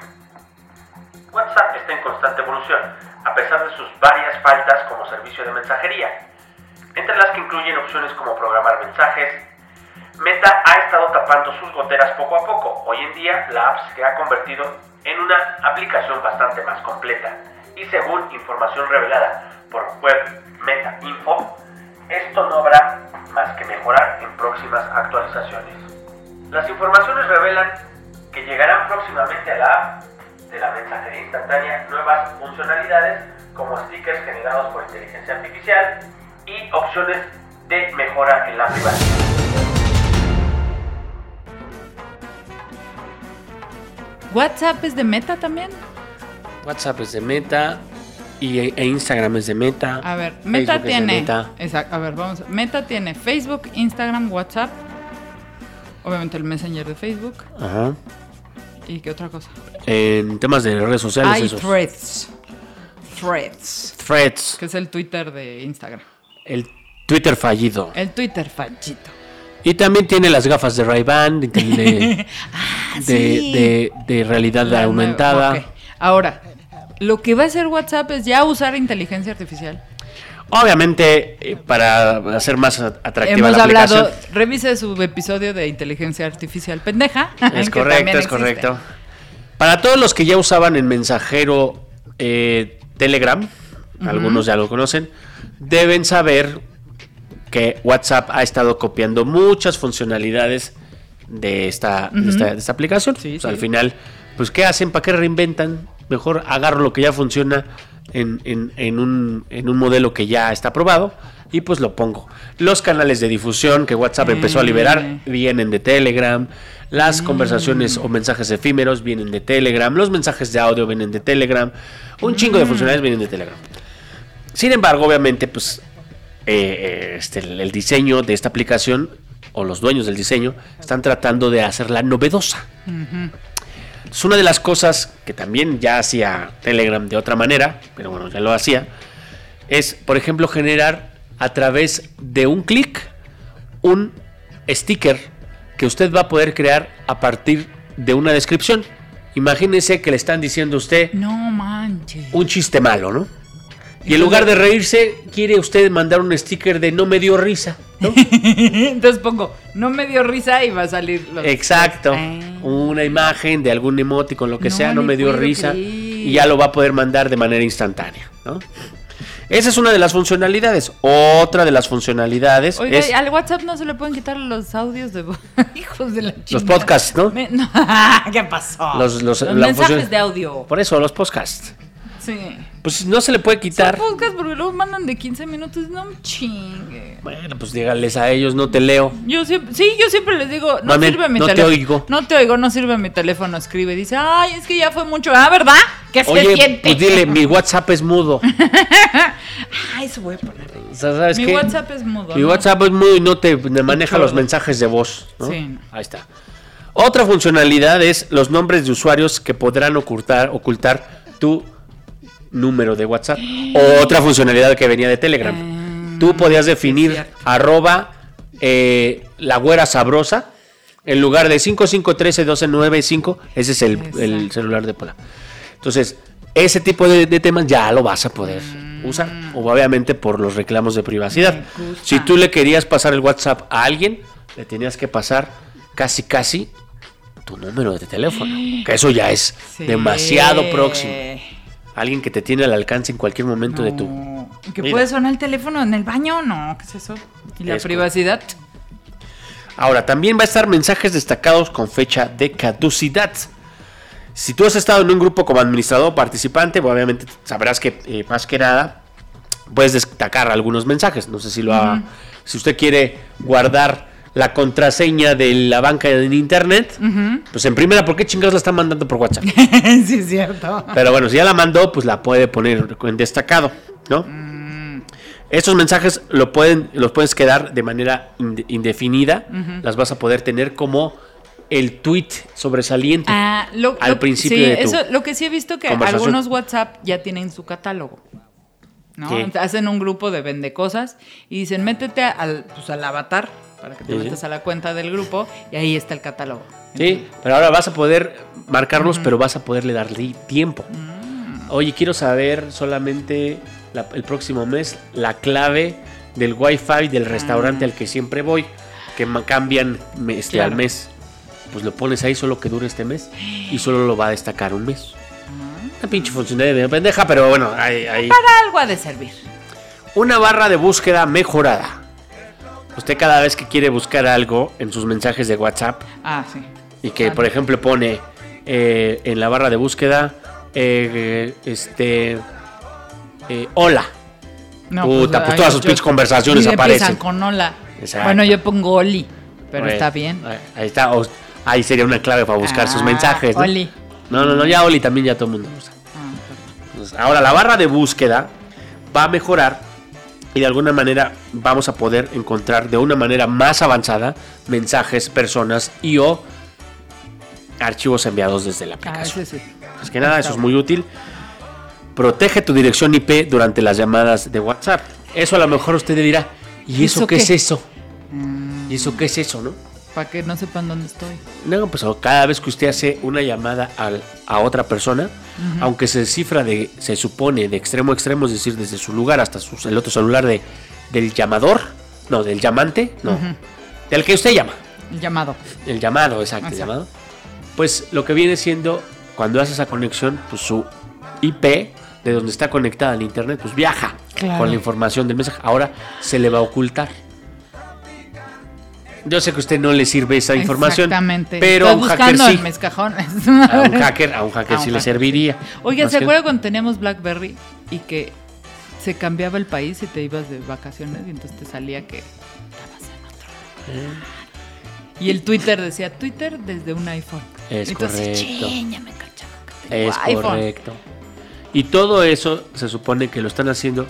WhatsApp está en constante evolución, a pesar de sus varias faltas como servicio de mensajería, entre las que incluyen opciones como programar mensajes, Meta ha estado tapando sus goteras poco a poco. Hoy en día la app se ha convertido en una aplicación bastante más completa. Y según información revelada por web Meta Info, esto no habrá más que mejorar en próximas actualizaciones. Las informaciones revelan que llegarán próximamente a la app de la mensajería instantánea nuevas funcionalidades como stickers generados por inteligencia artificial y opciones de mejora en la privacidad. ¿WhatsApp es de meta también? WhatsApp es de Meta y, e Instagram es de Meta. A ver, Meta Facebook tiene. Meta. Exacto, a ver, vamos. Meta tiene Facebook, Instagram, WhatsApp. Obviamente el Messenger de Facebook. Ajá. ¿Y qué otra cosa? En temas de redes sociales, Hay esos. Threads. Threads. Threads, Que es el Twitter de Instagram. el Twitter fallido. El Twitter fachito. Y también tiene las gafas de Ray-Ban, de, de, Ah, de- sí. de- de realidad La aumentada. nueva, ok. Ahora, lo que va a hacer WhatsApp es ya usar inteligencia artificial. Obviamente, eh, para hacer más atractiva Hemos la hablado, aplicación. revise su episodio de inteligencia artificial pendeja. Es correcto, es existe. correcto. Para todos los que ya usaban el mensajero eh, Telegram, algunos ya lo conocen, deben saber que WhatsApp ha estado copiando muchas funcionalidades de esta, de esta, de esta aplicación. Sí, sí. Al final, pues ¿qué hacen? ¿Para qué reinventan? Mejor agarro lo que ya funciona en, en- en un, en un modelo que ya está aprobado y pues lo pongo. Los canales de difusión que WhatsApp empezó a liberar Eh. vienen de Telegram. Las Mm. conversaciones o mensajes efímeros vienen de Telegram. Los mensajes de audio vienen de Telegram. Un chingo Mm. de funcionalidades vienen de Telegram. Sin embargo, obviamente, pues eh, eh, este, el, el diseño de esta aplicación o los dueños del diseño están tratando de hacerla novedosa. Entonces, una de las cosas que también ya hacía Telegram de otra manera, pero bueno, ya lo hacía, es, por ejemplo, generar a través de un clic un sticker que usted va a poder crear a partir de una descripción. Imagínese que le están diciendo a usted No manches. un chiste malo, ¿no? Y en lugar de reírse, quiere usted mandar un sticker de no me dio risa, ¿no? Entonces pongo, no me dio risa y va a salir los- Exacto. Ah. Una imagen de algún emoticon, lo que No sea, no me dio risa. creer. Y ya lo va a poder mandar de manera instantánea, ¿no? Esa es una de las funcionalidades. Otra de las funcionalidades Oiga, es al WhatsApp no se le pueden quitar los audios de. Hijos de la chingada. los podcasts, ¿no? Me- no, ¿Qué pasó? Los- los- la mensajes función- de audio. Por eso, los podcasts. Sí. Pues no se le puede Son quitar. podcasts porque luego mandan de 15 minutos. No me chingue. Bueno, pues dígales a ellos, no te leo. Yo siempre, sí, yo siempre les digo, no Mame, sirve mi no te teléfono. oigo. No te oigo, no sirve mi teléfono. Escribe, dice, ay, es que ya fue mucho. Ah, ¿verdad? ¿Qué se Oye, siente? pues dile, mi WhatsApp es mudo. Ay, eso voy a poner. O sea, ¿sabes Mi qué? WhatsApp es mudo. Mi ¿no? WhatsApp es mudo y no te maneja los mensajes de voz. ¿no? Sí, no. Ahí está. Otra funcionalidad es los nombres de usuarios que podrán ocultar, ocultar tu número de WhatsApp. Otra funcionalidad que venía de Telegram. Ah, Tú podías definir arroba eh, la güera sabrosa en lugar de 55131295. Ese es el, el celular de Pola. Entonces, ese tipo de, de temas ya lo vas a poder usar. O obviamente por los reclamos de privacidad. Mm. Si tú le querías pasar el WhatsApp a alguien, le tenías que pasar casi, casi tu número de teléfono. Que eso ya es Sí. demasiado próximo. Alguien que te tiene al alcance en cualquier momento de tu. ¿Que vida. puede sonar el teléfono en el baño? No, ¿qué es eso? ¿Y la Es privacidad? Ahora, también va a estar mensajes destacados con fecha de caducidad. Si tú has estado en un grupo como administrador o participante, pues, obviamente sabrás que eh, más que nada puedes destacar algunos mensajes. No sé si lo ha- si usted quiere guardar la contraseña de la banca en internet, pues en primera, ¿por qué chingados la están mandando por WhatsApp? sí, es cierto. Pero bueno, si ya la mandó, pues la puede poner en destacado, ¿no? Estos mensajes lo pueden, los puedes quedar de manera inde- indefinida. Las vas a poder tener como el tweet sobresaliente. Ah, lo- Al lo- principio sí, de tu eso, lo que sí he visto que algunos WhatsApp ya tienen su catálogo. ¿no? Hacen un grupo de vende cosas y dicen, métete al, pues, al avatar para que te Sí, sí. metas a la cuenta del grupo y ahí está el catálogo. Sí, pero ahora vas a poder marcarlos, pero vas a poderle darle tiempo. Mm. Oye, quiero saber solamente la- el próximo mes la clave del wifi del restaurante al que siempre voy, que cambian me- este, Claro. al mes. Pues lo pones ahí solo que dure este mes y solo lo va a destacar un mes. Una pinche funcionalidad de pendeja, pero bueno, ahí, ahí. Para algo ha de servir. Una barra de búsqueda mejorada. Usted cada vez que quiere buscar algo en sus mensajes de WhatsApp, Ah, sí. y que por ejemplo pone eh, en la barra de búsqueda eh, este eh, hola Puta, pues ay, todas sus pinches conversaciones aparecen. con hola. Exacto. Bueno, yo pongo Oli, pero Bueno, está bien. ahí- está ahí sería una clave para buscar sus Ah, mensajes ¿no? Oli. no no no ya Oli también ya todo el mundo usa Ah, ahora la barra de búsqueda va a mejorar y de alguna manera vamos a poder encontrar de una manera más avanzada mensajes personas y o archivos enviados desde la Ah, aplicación sí. Pues que nada, eso es muy útil. Protege tu dirección IP durante las llamadas de WhatsApp. Eso a lo mejor usted dirá, ¿y eso, ¿Eso qué, es eso? ¿Y eso qué es eso, no? Para que no sepan dónde estoy. No, pues cada vez que usted hace una llamada al- a otra persona, aunque se cifra de, se supone, de extremo a extremo, es decir, desde su lugar hasta su- el otro celular de, del llamador, no, del llamante, no, del que usted llama, El llamado. el llamado, exacto, el llamado, pues lo que viene siendo, cuando hace esa conexión, pues su IP, de donde está conectada al internet, pues viaja Claro. con la información del mensaje. Ahora se le va a ocultar. Yo sé que a usted no le sirve esa información, Exactamente. pero a Estoy un hacker sí. en mis cajones. A un hacker, a un hacker A un sí le hacker, serviría. Oiga, ¿se que- acuerda cuando teníamos BlackBerry y que se cambiaba el país y te ibas de vacaciones y entonces te salía que estabas en otro lugar? Y el Twitter decía Twitter desde un iPhone. Es entonces, correcto. "Chin, ya me cacharon que tengo Es iPhone". correcto. Y todo eso se supone que lo están haciendo.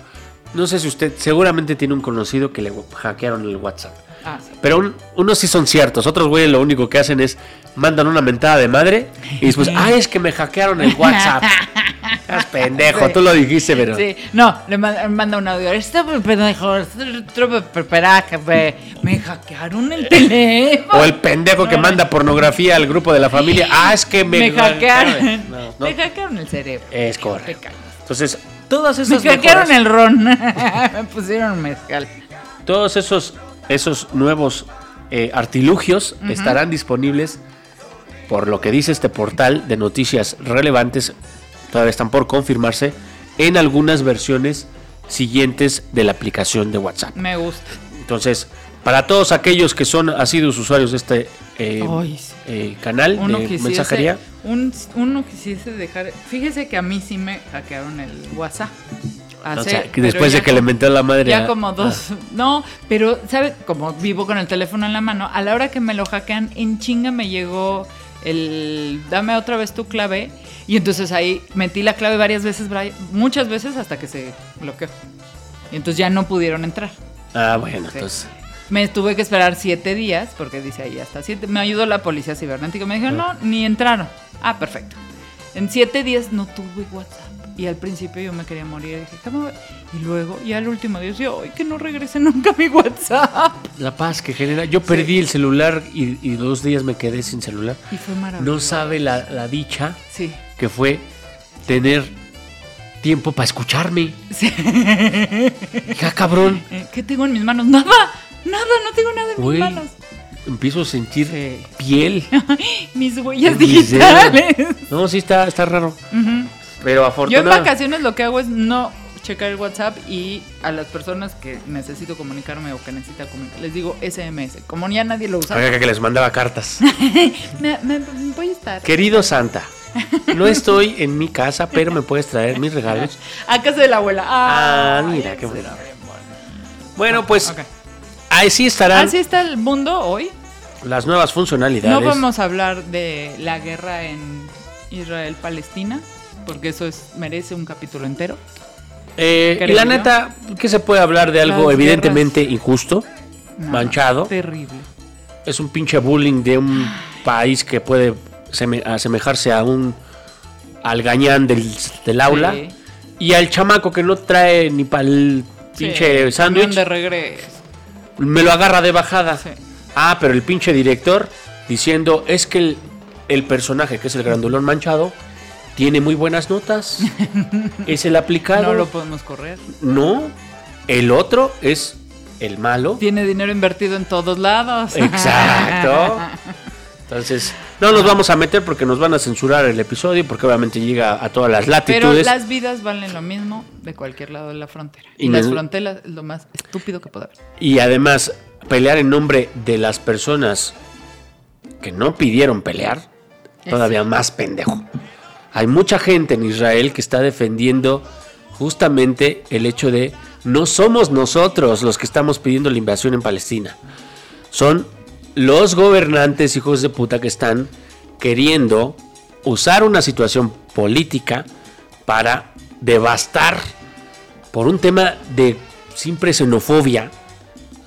No sé si usted seguramente tiene un conocido que le hackearon el WhatsApp. Ah, sí. Pero un- unos sí son ciertos. Otros güeyes lo único que hacen es mandan una mentada de madre y después, ay, es que me hackearon el WhatsApp. Estás pendejo, Sí. tú lo dijiste, pero. Sí, no, le manda, manda un audio. Este pendejo, me, me hackearon el teléfono. O el pendejo que manda pornografía al grupo de la familia. Ah, es que me, me hackearon. No, no. Me hackearon el cerebro. Es correcto. Entonces, todas Me esas hackearon mejoras- el ron. me pusieron mezcal. Todos esos, esos nuevos eh, artilugios estarán disponibles por lo que dice este portal de noticias relevantes. Todavía están por confirmarse en algunas versiones siguientes de la aplicación de WhatsApp. Me gusta. Entonces, para todos aquellos que son asiduos usuarios de este eh, Ay, sí. eh, canal Uno de quisiese, mensajería, un- uno quisiese dejar. Fíjese que a mí sí me hackearon el WhatsApp. O sea, después de que le como- mentó la madre. Ya a- como dos. No, pero, ¿sabe? Como vivo con el teléfono en la mano, a la hora que me lo hackean, en chinga me llegó el dame otra vez tu clave. Y entonces ahí metí la clave varias veces, Brian, muchas veces hasta que se bloqueó. Y entonces ya no pudieron entrar. Ah, bueno, Sí. entonces. Me tuve que esperar siete días, porque dice ahí hasta siete. Me ayudó la policía cibernética. Me dijeron, no, ni entraron. Ah, perfecto. En siete días no tuve WhatsApp. Y al principio yo me quería morir. Y dije, ¿cómo? Y luego, ya al último día, yo, ay, que no regrese nunca mi WhatsApp. La paz que genera. Yo perdí el celular y, y dos días me quedé sin celular. Y fue maravilloso. No sabe la, la dicha Sí. que fue tener tiempo para escucharme. sí. Ya, cabrón. Eh, ¿Qué tengo en mis manos? Nada. Nada, no tengo nada en mis manos. empiezo a sentir Sí. piel. Mis huellas Mis digitales. dedos. No, sí está, está raro. Ujú. Pero Yo en afortunadamente. vacaciones lo que hago es no checar el WhatsApp y a las personas que necesito comunicarme o que necesita comunicar, les digo SMS. Como ya nadie lo usa, Oiga, que les mandaba cartas. me, me- voy a estar. Querido Santa, no estoy en mi casa, pero me puedes traer mis regalos. A casa de la abuela. Ah, mira, qué bueno. bueno. Pues Ok. ahí sí estarán Así está el mundo hoy. las nuevas funcionalidades. No vamos a hablar de la guerra en Israel-Palestina, porque eso es, merece un capítulo entero. Eh, y la neta, que se puede hablar de algo Las evidentemente injusto, No, manchado. Terrible. Es un pinche bullying de un país que puede seme- asemejarse a un al gañán del, del aula. Sí. Y al chamaco que no trae ni para el pinche Sí, sándwich, me lo agarra de bajada. Sí. Ah, pero el pinche director diciendo es que el, el personaje, que es el grandulón manchado, tiene muy buenas notas. es el aplicado. No lo podemos correr. No, el otro es el malo. Tiene dinero invertido en todos lados. Exacto. Entonces, no nos vamos a meter porque nos van a censurar el episodio, porque obviamente llega a todas las Pero latitudes. las vidas valen lo mismo de cualquier lado de la frontera. Y las fronteras es lo más estúpido que puede haber. Y además, pelear en nombre de las personas que no pidieron pelear, todavía más pendejo. Hay mucha gente en Israel que está defendiendo justamente el hecho de no somos nosotros los que estamos pidiendo la invasión en Palestina. Son los gobernantes hijos de puta que están queriendo usar una situación política para devastar por un tema de simple xenofobia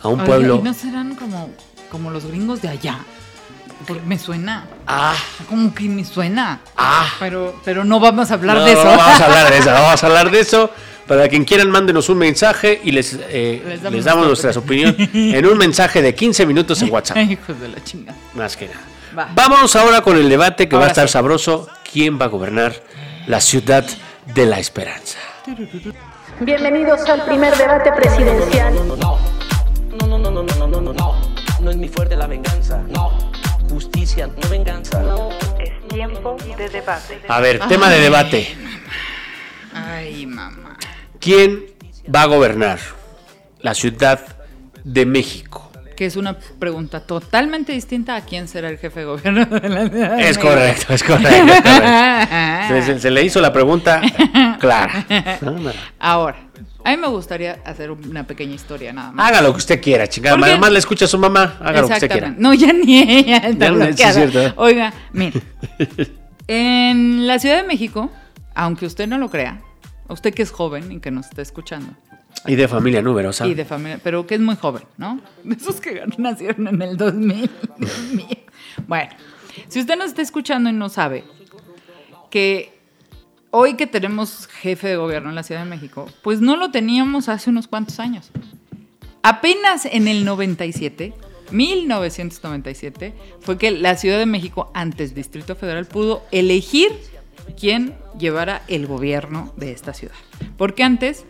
a un pueblo. ¿Y no serán como, como los gringos de allá? Porque me suena. Ah, Como que me suena. ah. Pero, pero no vamos a hablar No, de eso. no vamos a hablar de eso, no vamos a hablar de eso Para quien quieran, mándenos un mensaje y les, eh, Les les damos damos, nuestra nuestras opiniones en un mensaje de 15 minutos en WhatsApp. Hijos de la chingada. Más que nada. Va. Vámonos ahora con el debate que va a estar sí. sabroso. ¿Quién va a gobernar la ciudad de la esperanza? Bienvenidos al primer debate presidencial. No, no, no, no, no, no, no, no, no. No es mi fuerte la venganza. No. Justicia, no venganza. Es tiempo de debate. A ver, tema de debate. Ay, mamá. ¿Quién va a gobernar la ciudad de México? Que es una pregunta totalmente distinta a quién será el jefe de gobierno de la ciudad. de Es México. correcto, es correcto. es correcto. Se, se- se le hizo la pregunta clara. Ahora, a mí me gustaría hacer una pequeña historia nada más. Haga lo que usted quiera, chingada. Porque- Además le escucha a su mamá. Haga lo que usted quiera. No, ya ni ella está Ya no, es cierto. Oiga, mire. En la Ciudad de México, aunque usted no lo crea, usted que es joven y que nos está escuchando, Y de familia numerosa. y de familia, pero que es muy joven, ¿no? De esos que nacieron en el 2000. Dios mío. Bueno, si usted nos está escuchando y no sabe que hoy que tenemos jefe de gobierno en la Ciudad de México, pues no lo teníamos hace unos cuantos años. Apenas en el 97, 1997, fue que la Ciudad de México, antes Distrito Federal, pudo elegir quién llevara el gobierno de esta ciudad. Porque antes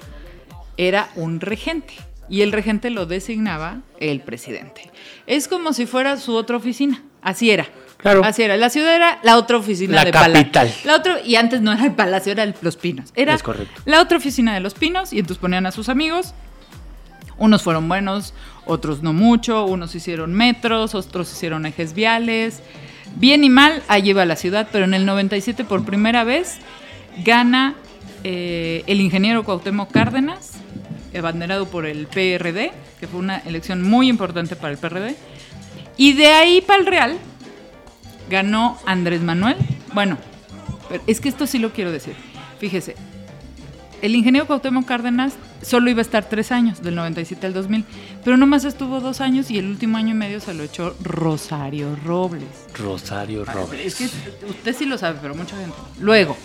era un regente y el regente lo designaba el presidente. Es como si fuera su otra oficina. Así era. Claro. Así era. La ciudad era la otra oficina La de Palacio. capital. La otra, y antes no era el Palacio, era el Los Pinos. Era Es correcto. la otra oficina de Los Pinos y entonces ponían a sus amigos. Unos fueron buenos, otros no mucho, unos hicieron metros, otros hicieron ejes viales. Bien y mal, allí va la ciudad, pero en el 97 por primera vez gana eh, el ingeniero Cuauhtémoc Cárdenas, abanderado por el PRD, que fue una elección muy importante para el PRD. Y de ahí para el Real ganó Andrés Manuel. Bueno, pero es que esto sí lo quiero decir. Fíjese, el ingeniero Cuauhtémoc Cárdenas solo iba a estar tres años, del 97 al 2000, pero nomás estuvo dos años y el último año y medio se lo echó Rosario Robles. Rosario Es Robles. que usted sí lo sabe, pero mucha gente. Luego,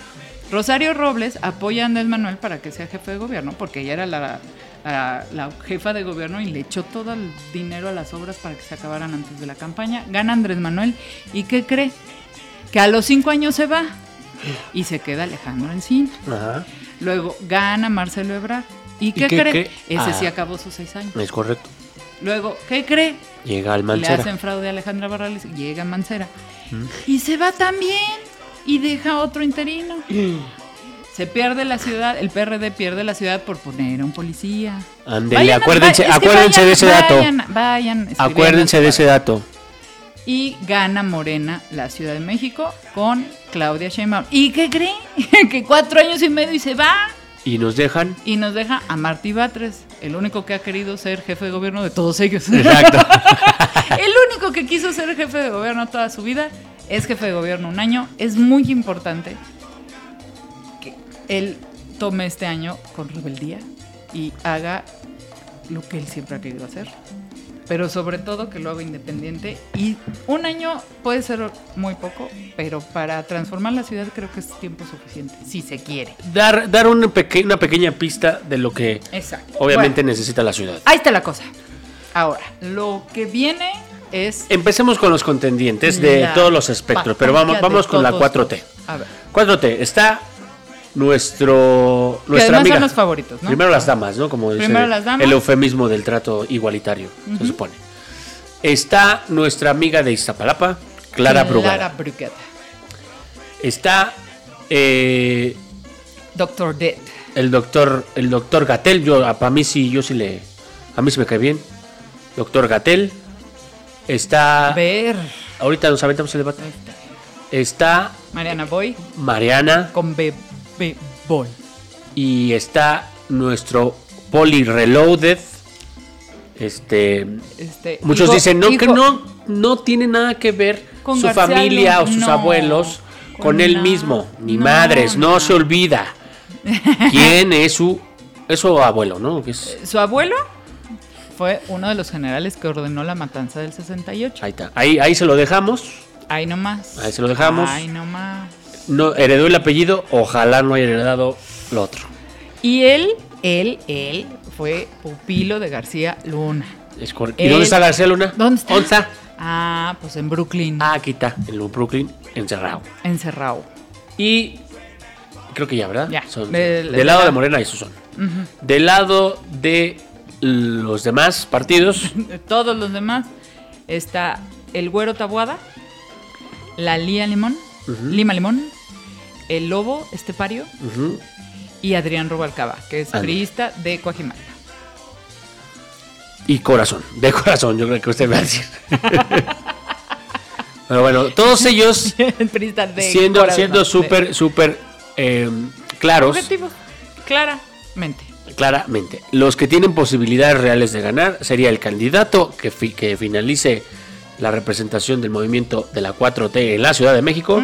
Rosario Robles apoya a Andrés Manuel para que sea jefe de gobierno, porque ella era la, la- la jefa de gobierno y le echó todo el dinero a las obras para que se acabaran antes de la campaña. Gana Andrés Manuel y ¿qué cree? Que a los cinco años se va y se queda Alejandro Encina. Ajá. Luego gana Marcelo Ebrard. ¿Y qué, qué cree? cree? Ese sí Ah. acabó sus seis años. Es correcto. Luego, ¿qué cree? Llega al Le Mancera. hacen fraude a Alejandra Barrales, llega Mancera. Mm. Y se va también. Y deja otro interino. Se pierde la ciudad, el PRD pierde la ciudad por poner a un policía. Ándele, acuérdense, va- es que acuérdense vayan- de ese dato. Vayan, vayan Acuérdense de ese dato. Y gana Morena la Ciudad de México con Claudia Sheinbaum. ¿Y qué cree? que cuatro años y medio y se va. Y nos dejan. Y nos deja a Martí Batres, el único que ha querido ser jefe de gobierno de todos ellos. Exacto. el único que quiso ser jefe de gobierno toda su vida es jefe de gobierno un año. Es muy importante que él tome este año con rebeldía y haga lo que él siempre ha querido hacer. Pero sobre todo que lo haga independiente. Y un año puede ser muy poco, pero para transformar la ciudad creo que es tiempo suficiente, si se quiere. Dar, dar una, peque- una pequeña pista de lo que Exacto. obviamente Bueno, necesita la ciudad. ahí está la cosa. Ahora, lo que viene es... Empecemos con los contendientes de todos los espectros, pero vamos, vamos con la todos 4T. A ver. 4T, está nuestro nuestra amiga. son los favoritos, ¿no? Primero las damas, ¿no? Como dice las damas. el eufemismo del trato igualitario, se supone. Está nuestra amiga de Iztapalapa, Clara Brugada. Clara Brugada. Está eh, Doctor Dead. el doctor el doctor Gatel, yo para mí sí yo sí le a mí sí me cae bien. Doctor Gatel. Está Ver. ahorita nos aventamos el debate. Está Mariana Boy Mariana con B, B Boy. y está nuestro Poli Reloaded. Este, Este, muchos hijo- dicen no que no no tiene nada que ver Con su García familia o sus no, abuelos con, con él mismo, ni no, madres, no, no. se olvida quién es su es su abuelo, ¿no? Es- Su abuelo fue uno de los generales que ordenó la matanza del 68. ahí está, ahí ahí se lo dejamos. Ahí nomás. Ahí se lo dejamos. Ahí nomás. No heredó el apellido, ojalá no haya heredado lo otro. Y él, él, él fue pupilo de García Luna. Es. ¿Y Él- dónde está García Luna? ¿Dónde está? ¿Dónde está? Ah, pues en Brooklyn, Ah, aquí está, en Brooklyn, encerrado. encerrado. Y creo que ya, ¿verdad? Ya. Son- Del- del lado de Morena, esos son. Del lado de los demás partidos, todos los demás está el Güero Tabuada, la Lía Limón, Lima Limón, el Lobo Estepario y Adrián Rubalcaba, que es priista de Coajimalpa. y corazón, de corazón, yo creo que usted me va a decir. Pero bueno, todos ellos siendo Corazón, siendo súper, súper eh, claros, Objetivos, claramente. Claramente. Los que tienen posibilidades reales de ganar sería el candidato que, fi- que finalice la representación del movimiento de la 4T en la Ciudad de México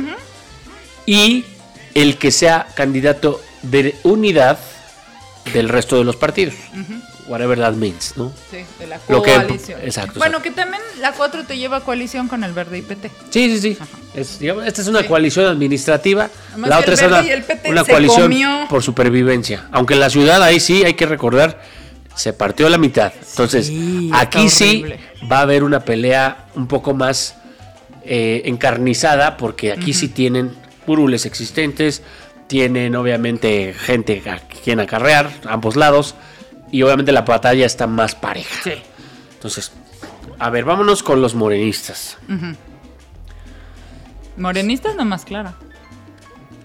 y el que sea candidato de unidad del resto de los partidos. Whatever that means, ¿no? Sí, de la Lo que- coalición. exacto, Bueno, exacto. que también la 4 te lleva a coalición con el Verde y PT. Sí, sí, sí. Es, digamos, esta es una coalición administrativa. Además la otra es una, coalición comió. por supervivencia. Aunque en la ciudad ahí sí hay que recordar, se partió a la mitad. Entonces, Sí, aquí sí va a haber una pelea un poco más eh, encarnizada porque aquí sí tienen curules existentes, tienen obviamente gente a quien acarrear, ambos lados, y obviamente la batalla está más pareja. Sí. Entonces, a ver, vámonos con los morenistas. Morenistas no más clara.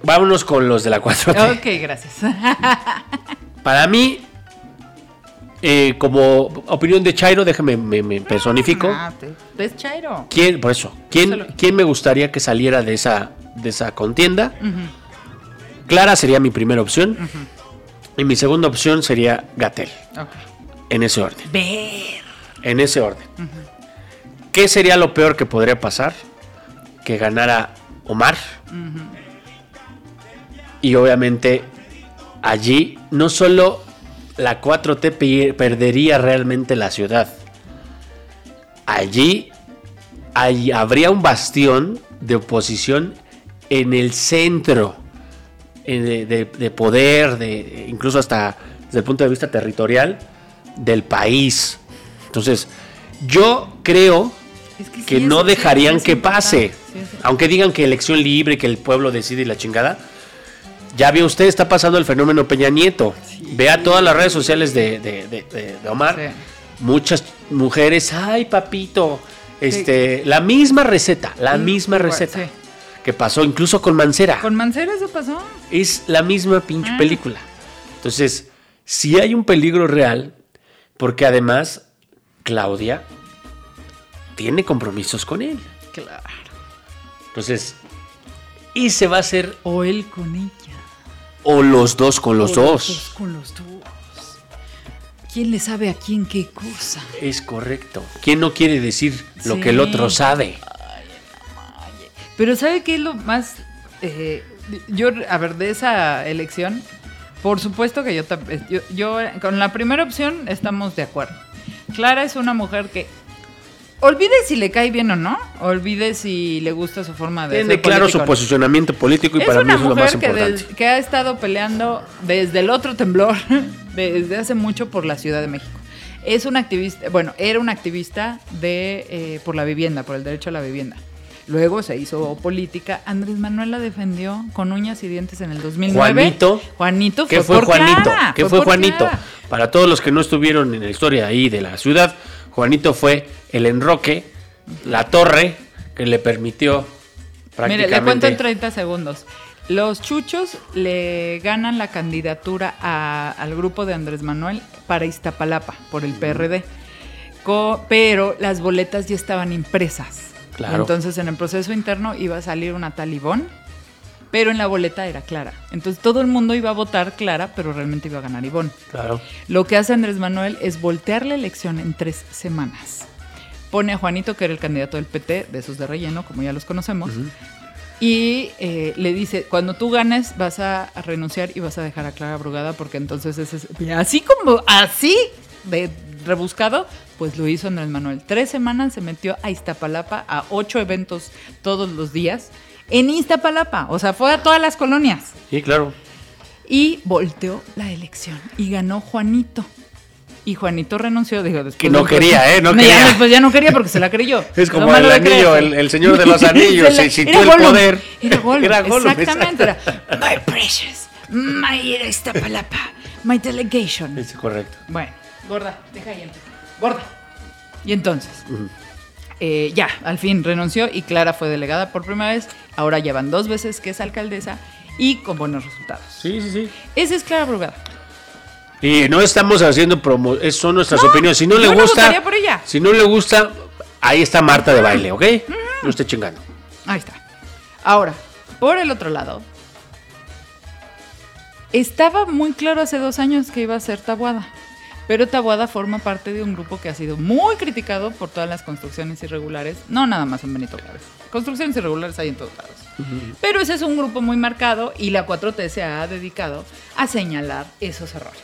Vámonos con los de la 4T. Ok, gracias. Para mí, eh, como opinión de Chairo, déjame me, me personifico. Ah, ¿Ves, Chairo? ¿Quién, por eso, ¿quién, quién me gustaría que saliera de esa, de esa contienda? Clara sería mi primera opción. Y mi segunda opción sería Gatel. En ese orden. Ver. En ese orden. ¿Qué sería lo peor que podría pasar? Que ganara Omar. Y obviamente allí no solo la 4T pe- perdería realmente la ciudad. Allí hay- habría un bastión de oposición en el centro de, de- de poder, de, incluso hasta desde el punto de vista territorial del país. Entonces, yo creo Es que, no dejarían que pase. Sí. Aunque digan que elección libre, que el pueblo decide y la chingada. Ya vio usted, está pasando el fenómeno Peña Nieto. Vea todas las redes sociales de, de- Omar. Muchas mujeres, ay papito, este, la misma receta, la misma receta. Sí. Que pasó incluso con Mancera. Con Mancera eso pasó. Es la misma pinche Ah. película. Entonces, si hay un peligro real, porque además Claudia tiene compromisos con él. Claro. Entonces, y se va a hacer O él con ella. o los dos con los O dos. Con los dos. ¿Quién le sabe a quién qué cosa? Es correcto. ¿Quién no quiere decir lo que el Sí. otro sabe? Pero ¿sabe qué es lo más... eh, yo, a ver, de esa elección, por supuesto que yo, yo, yo con la primera opción estamos de acuerdo. Clara es una mujer que... Olvide si le cae bien o no, olvide si le gusta su forma de Tiene claro político su posicionamiento político y es para mí una es lo más mujer que, importante. des- que ha estado peleando desde el otro temblor, desde hace mucho por la Ciudad de México. Es una activista, bueno, era una activista de eh, por la vivienda, por el derecho a la vivienda. Luego se hizo política. Andrés Manuel la defendió con uñas y dientes en el 2009. Juanito. Juanito ¿Qué fue, fue por Juanito? ¿Qué fue por Juanito? Para todos los que no estuvieron en la historia ahí de la ciudad, Juanito fue el enroque, la torre que le permitió prácticamente. Mire, le cuento en 30 segundos. Los chuchos le ganan la candidatura a- al grupo de Andrés Manuel para Iztapalapa, por el PRD. Co- pero las boletas ya estaban impresas. Claro. Entonces, en el proceso interno iba a salir una talibón, pero en la boleta era Clara. Entonces, todo el mundo iba a votar Clara, pero realmente iba a ganar Ivón. Claro. Lo que hace Andrés Manuel es voltear la elección en tres semanas. Pone a Juanito, que era el candidato del PT, de esos de relleno, como ya los conocemos, y eh, le dice, cuando tú ganes vas a, renunciar y vas a dejar a Clara Brugada, porque entonces ese es... Así como, así de rebuscado, pues lo hizo Andrés Manuel. Tres semanas se metió a Iztapalapa, a ocho eventos todos los días, en Iztapalapa, o sea, fue a todas las colonias. Sí, claro. Y volteó la elección y ganó Juanito. Y Juanito renunció, después Que no quería. ¿eh? No Ya quería. después ya no quería porque se la creyó. Es como el anillo, el, el señor de los anillos. Se la- se sintió el Gollum, poder. Era Gollum, Era Gollum, exactamente. Era, my precious, my Iztapalapa, my delegation. Es correcto. Bueno, gorda, deja ahí. Gorda. Y entonces, eh, ya, al fin renunció y Clara fue delegada por primera vez. Ahora llevan dos veces que es alcaldesa y con buenos resultados. Sí, sí, sí. Esa es Clara Brugada. Y no estamos haciendo promo, son nuestras No, opiniones. Si no le gusta, votaría por ella. si no le gusta, ahí está Marta de baile, ¿ok? No esté chingando. Ahí está. Ahora, por el otro lado, estaba muy claro hace dos años que iba a ser Tabuada. Pero Tabuada forma parte de un grupo que ha sido muy criticado por todas las construcciones irregulares. No nada más en Benito Juárez. Construcciones irregulares hay en todos lados. Pero ese es un grupo muy marcado y la 4T se ha dedicado a señalar esos errores.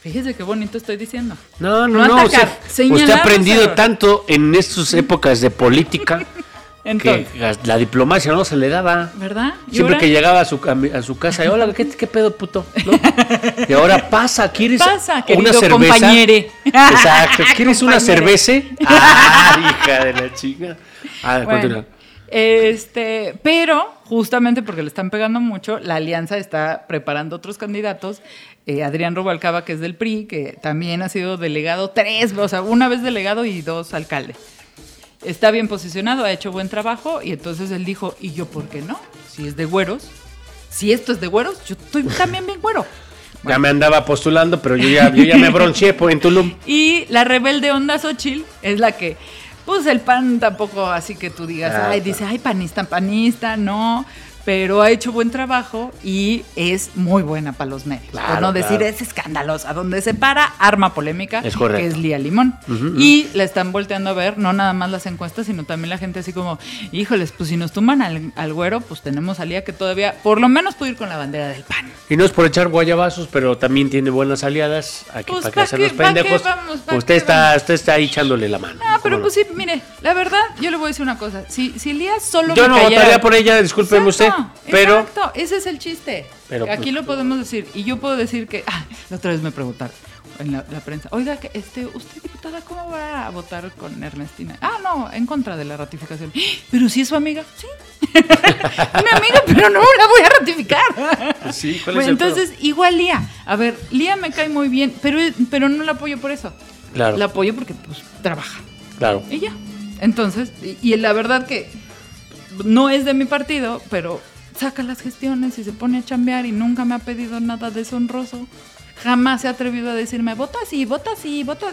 Fíjese qué bonito estoy diciendo. No, no, No no. atacar, usted, señalar usted ha aprendido tanto en estas épocas de política que la diplomacia no se le daba. ¿verdad? Siempre ahora- que llegaba a su, a su casa, y, hola, ¿qué, qué pedo, puto? ¿No? Y ahora pasa, ¿quieres Pasa, una cerveza? compañere. Exacto, ¿quieres una cerveza? Ah, hija de la chinga. Ah, Bueno, continúa. este, pero justamente porque le están pegando mucho, la alianza está preparando otros candidatos. Eh, Adrián Rubalcaba, que es del PRI, que también ha sido delegado tres, o sea, una vez delegado y dos alcalde. Está bien posicionado, ha hecho buen trabajo y entonces él dijo, ¿y yo por qué no? Si es de güeros, si esto es de güeros, yo estoy también bien güero. Ya me andaba postulando, pero yo ya, yo ya me bronceé por- en Tulum. Y la rebelde Onda Xochitl es la que, pues el pan tampoco así que tú digas, Ah, ay, dice, ay, panista, panista, no. Pero ha hecho buen trabajo y es muy buena para los medios. por Claro, no decir, claro. es escandalosa. Donde se para, arma polémica, Es correcto. que es Lía Limón. Y la están volteando a ver, no nada más las encuestas, sino también la gente así como, híjoles, pues si nos tumban al, al güero, pues tenemos a Lía que todavía, por lo menos puede ir con la bandera del pan. Y no es por echar guayabazos, pero también tiene buenas aliadas. Aquí, Pues, para que ¿pa' sean qué- los pendejos. vamos? ¿Pa' usted, está, usted está ahí echándole la mano. No, ¿cómo pero no? pues sí, mire, la verdad, yo le voy a decir una cosa. Si, si Lía solo Yo me no cayera- votaría por ella, discúlpeme Exacto, pero- Exacto, ese es el chiste. Pero, pues, Aquí lo podemos decir. Y yo puedo decir que. Ah, la otra vez me preguntaron en la, la prensa. Oiga, que este, ¿usted, diputada, cómo va a votar con Ernestina? Ah, no, en contra de la ratificación. Pero si es su amiga, sí. Mi amiga, pero no la voy a ratificar. Sí, ¿cuál es Bueno, el pedo? entonces, igual Lía. A ver, Lía me cae muy bien, pero, pero no la apoyo por eso. Claro. La apoyo porque pues trabaja. Claro. Y ya. Entonces, y, y la verdad que no es de mi partido, pero saca las gestiones y se pone a chambear y nunca me ha pedido nada deshonroso. Jamás se ha atrevido a decirme, vota así, vota así, vota.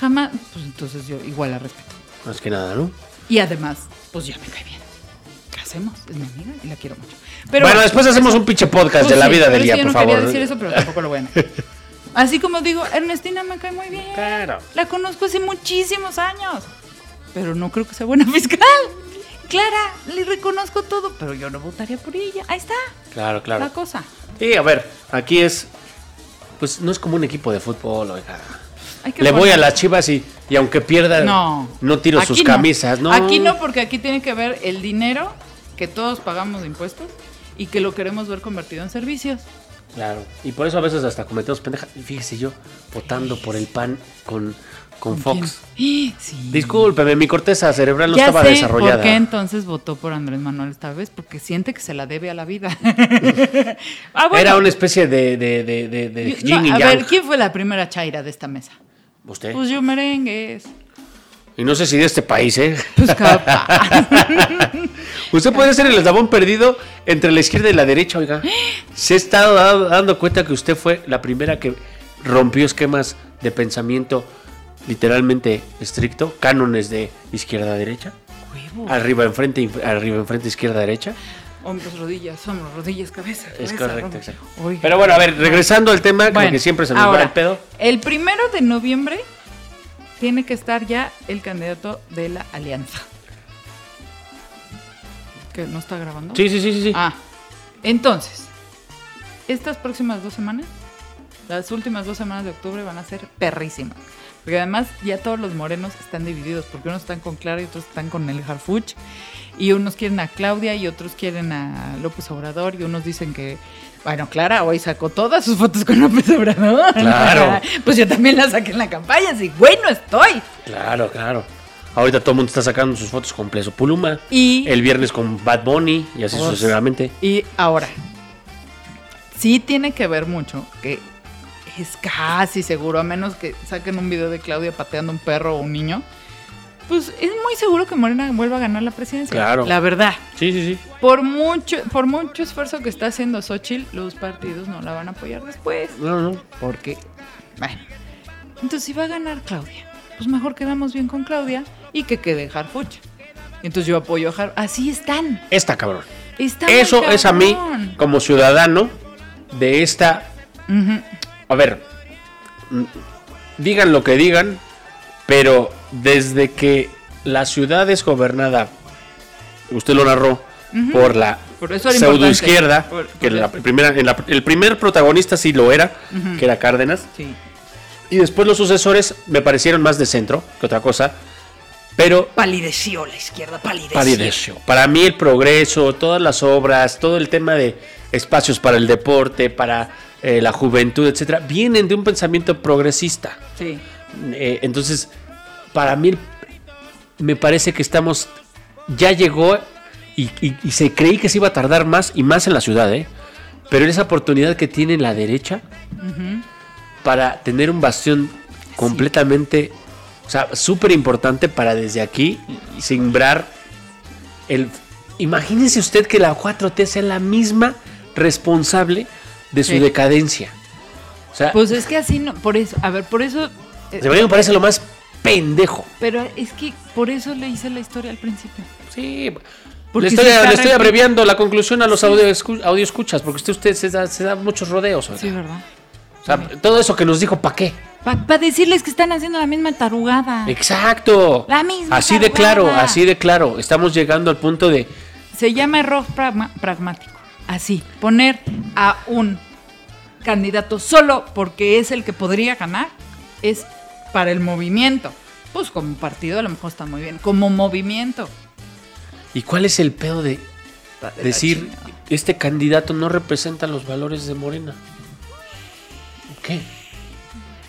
Jamás. Pues entonces yo igual la respeto. Más que nada, ¿no? Y además, pues ya me cae bien. ¿Qué hacemos? Es mi amiga y la quiero mucho. Pero bueno, después hacemos un pinche podcast pues de la sí, vida pero de es Lía, que yo por no favor. quería decir eso, pero tampoco lo voy a negar. Así como digo, Ernestina me cae muy bien. Claro. La conozco hace muchísimos años. Pero no creo que sea buena fiscal. Clara, le reconozco todo, pero yo no votaría por ella. Ahí está Claro, claro. la cosa. Y a ver, aquí es. Pues no es como un equipo de fútbol, oiga. Le voy a las chivas y, y aunque pierda, No. no tiro Aquí sus no. camisas, ¿no? Aquí no, porque aquí tiene que ver el dinero que todos pagamos de impuestos y que lo queremos ver convertido en servicios. Claro. Y por eso a veces hasta cometemos pendejas. Y Fíjese yo, votando por el pan con, con Fox. Sí. Discúlpeme, mi corteza cerebral no ya estaba sé desarrollada. ¿Por qué entonces votó por Andrés Manuel esta vez? Porque siente que se la debe a la vida. Ah, bueno. Era una especie de, de, de, de, de Yo- no, yin y a yang. ver, ¿quién fue la primera chaira de esta mesa? Usted. Pues yo merengues. y no sé si de este país, ¿eh? Pues capaz. Usted puede ser el eslabón perdido entre la izquierda y la derecha, oiga. Se ha estado dando, dando cuenta que usted fue la primera que rompió esquemas de pensamiento literalmente estricto, cánones de izquierda a derecha, Huevo. arriba enfrente, inf- arriba enfrente, izquierda a derecha. Hombros, rodillas, hombros, rodillas, cabeza. Es cabeza, correcto, hombros. exacto. Oiga. Pero bueno, a ver, regresando al tema, Bueno, que siempre se nos ahora, va el pedo. El primero de noviembre tiene que estar ya el candidato de la alianza. ¿Que no está grabando? Sí, sí, sí, sí. sí. Ah, entonces, estas próximas dos semanas, las últimas dos semanas de octubre van a ser perrísimas. Porque además ya todos los morenos están divididos, porque unos están con Clara y otros están con el Harfuch. Y unos quieren a Claudia y otros quieren a López Obrador. Y unos dicen que, bueno, Clara hoy sacó todas sus fotos con López Obrador. Claro. pues yo también las saqué en la campaña, así, bueno estoy. Claro, claro. Ahorita todo el mundo está sacando sus fotos con Pleso Puluma. Y- el viernes con Bad Bunny y así Oh, sucesivamente. Y ahora, sí tiene que ver mucho que es casi seguro, a menos que saquen un video de Claudia pateando un perro o un niño, pues es muy seguro que Morena vuelva a ganar la presidencia. Claro. La verdad. Sí, sí, sí. Por mucho, por mucho esfuerzo que está haciendo Xochitl, los partidos no la van a apoyar después. No, no. Porque, bueno. Entonces, si va a ganar Claudia, pues mejor quedamos bien con Claudia y que quede Harfuch. Entonces yo apoyo a Har. Así están. Está cabrón. Está Eso es a mí, como ciudadano de esta. A ver, digan lo que digan, pero desde que la ciudad es gobernada, usted lo narró, por la Por eso Por- que la el- primera, en la- el primer protagonista sí lo era, que era Cárdenas, Sí. y después los sucesores me parecieron más de centro que otra cosa, pero Palideció la izquierda, palideció. palideció. Para mí el progreso, todas las obras, todo el tema de espacios para el deporte, para eh, la juventud, etcétera, vienen de un pensamiento progresista. Sí. Eh, entonces, para mí me parece que estamos, ya llegó y, y- y se creí que se iba a tardar más y más en la ciudad, ¿eh? Pero esa oportunidad que tiene la derecha para tener un bastión completamente, o sea, súper importante para desde aquí simbrar el... Imagínese usted que la 4T sea la misma responsable de su Sí. decadencia. O sea, Pues es que así no, por eso, a ver, por eso, eh, se me parece lo más pendejo. pero es que por eso le hice la historia al principio. Sí, Porque le estoy, le estoy abreviando la conclusión a los audio, escu- audio escuchas, porque usted, usted se, da, se da muchos rodeos. oiga. Sí, ¿verdad? O sea, todo eso que nos dijo, ¿para qué? Para decirles que están haciendo la misma tarugada. Exacto. La misma Así de claro, así de claro. Estamos llegando al punto de... Se llama error pragma- pragmático. Así, poner a un candidato solo porque es el que podría ganar es para el movimiento. Pues como partido a lo mejor está muy bien. Como movimiento. ¿Y cuál es el pedo de decir, chingada. este candidato no representa los valores de Morena? ¿Qué?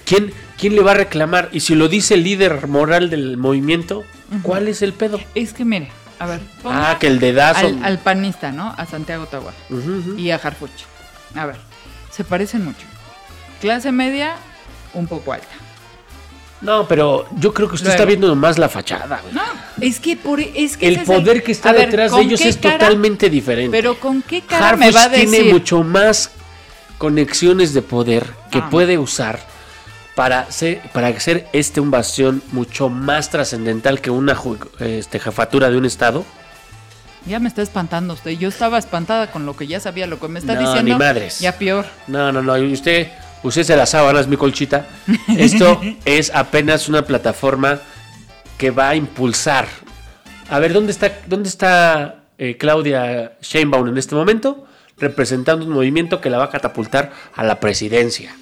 ¿Quién, ¿Quién le va a reclamar? Y si lo dice el líder moral del movimiento, ¿cuál es el pedo? Es que mire, a ver. Ah, que el dedazo. al, al panista, ¿no? A Santiago Tahuada. Y a Harfuch. A ver, se parecen mucho. Clase media, un poco alta. No, pero yo creo que usted Luego. está viendo nomás la fachada, güey. No, es que por es que el poder que está ver, detrás de ¿con ellos es cara? totalmente diferente. Pero con qué cara Harfuch me va a decir. tiene mucho más conexiones de poder que Ah. puede usar para hacer, para hacer este un bastión mucho más trascendental que una este, jefatura de un estado. Ya me está espantando usted. Yo estaba espantada con lo que ya sabía, lo que me está No, diciendo. ni madres. Ya peor. No, no, no. Usted, usted se las sábanas, mi colchita. Esto es apenas una plataforma que va a impulsar. A ver, ¿dónde está, dónde está eh, Claudia Sheinbaum en este momento? Representando un movimiento que la va a catapultar a la presidencia.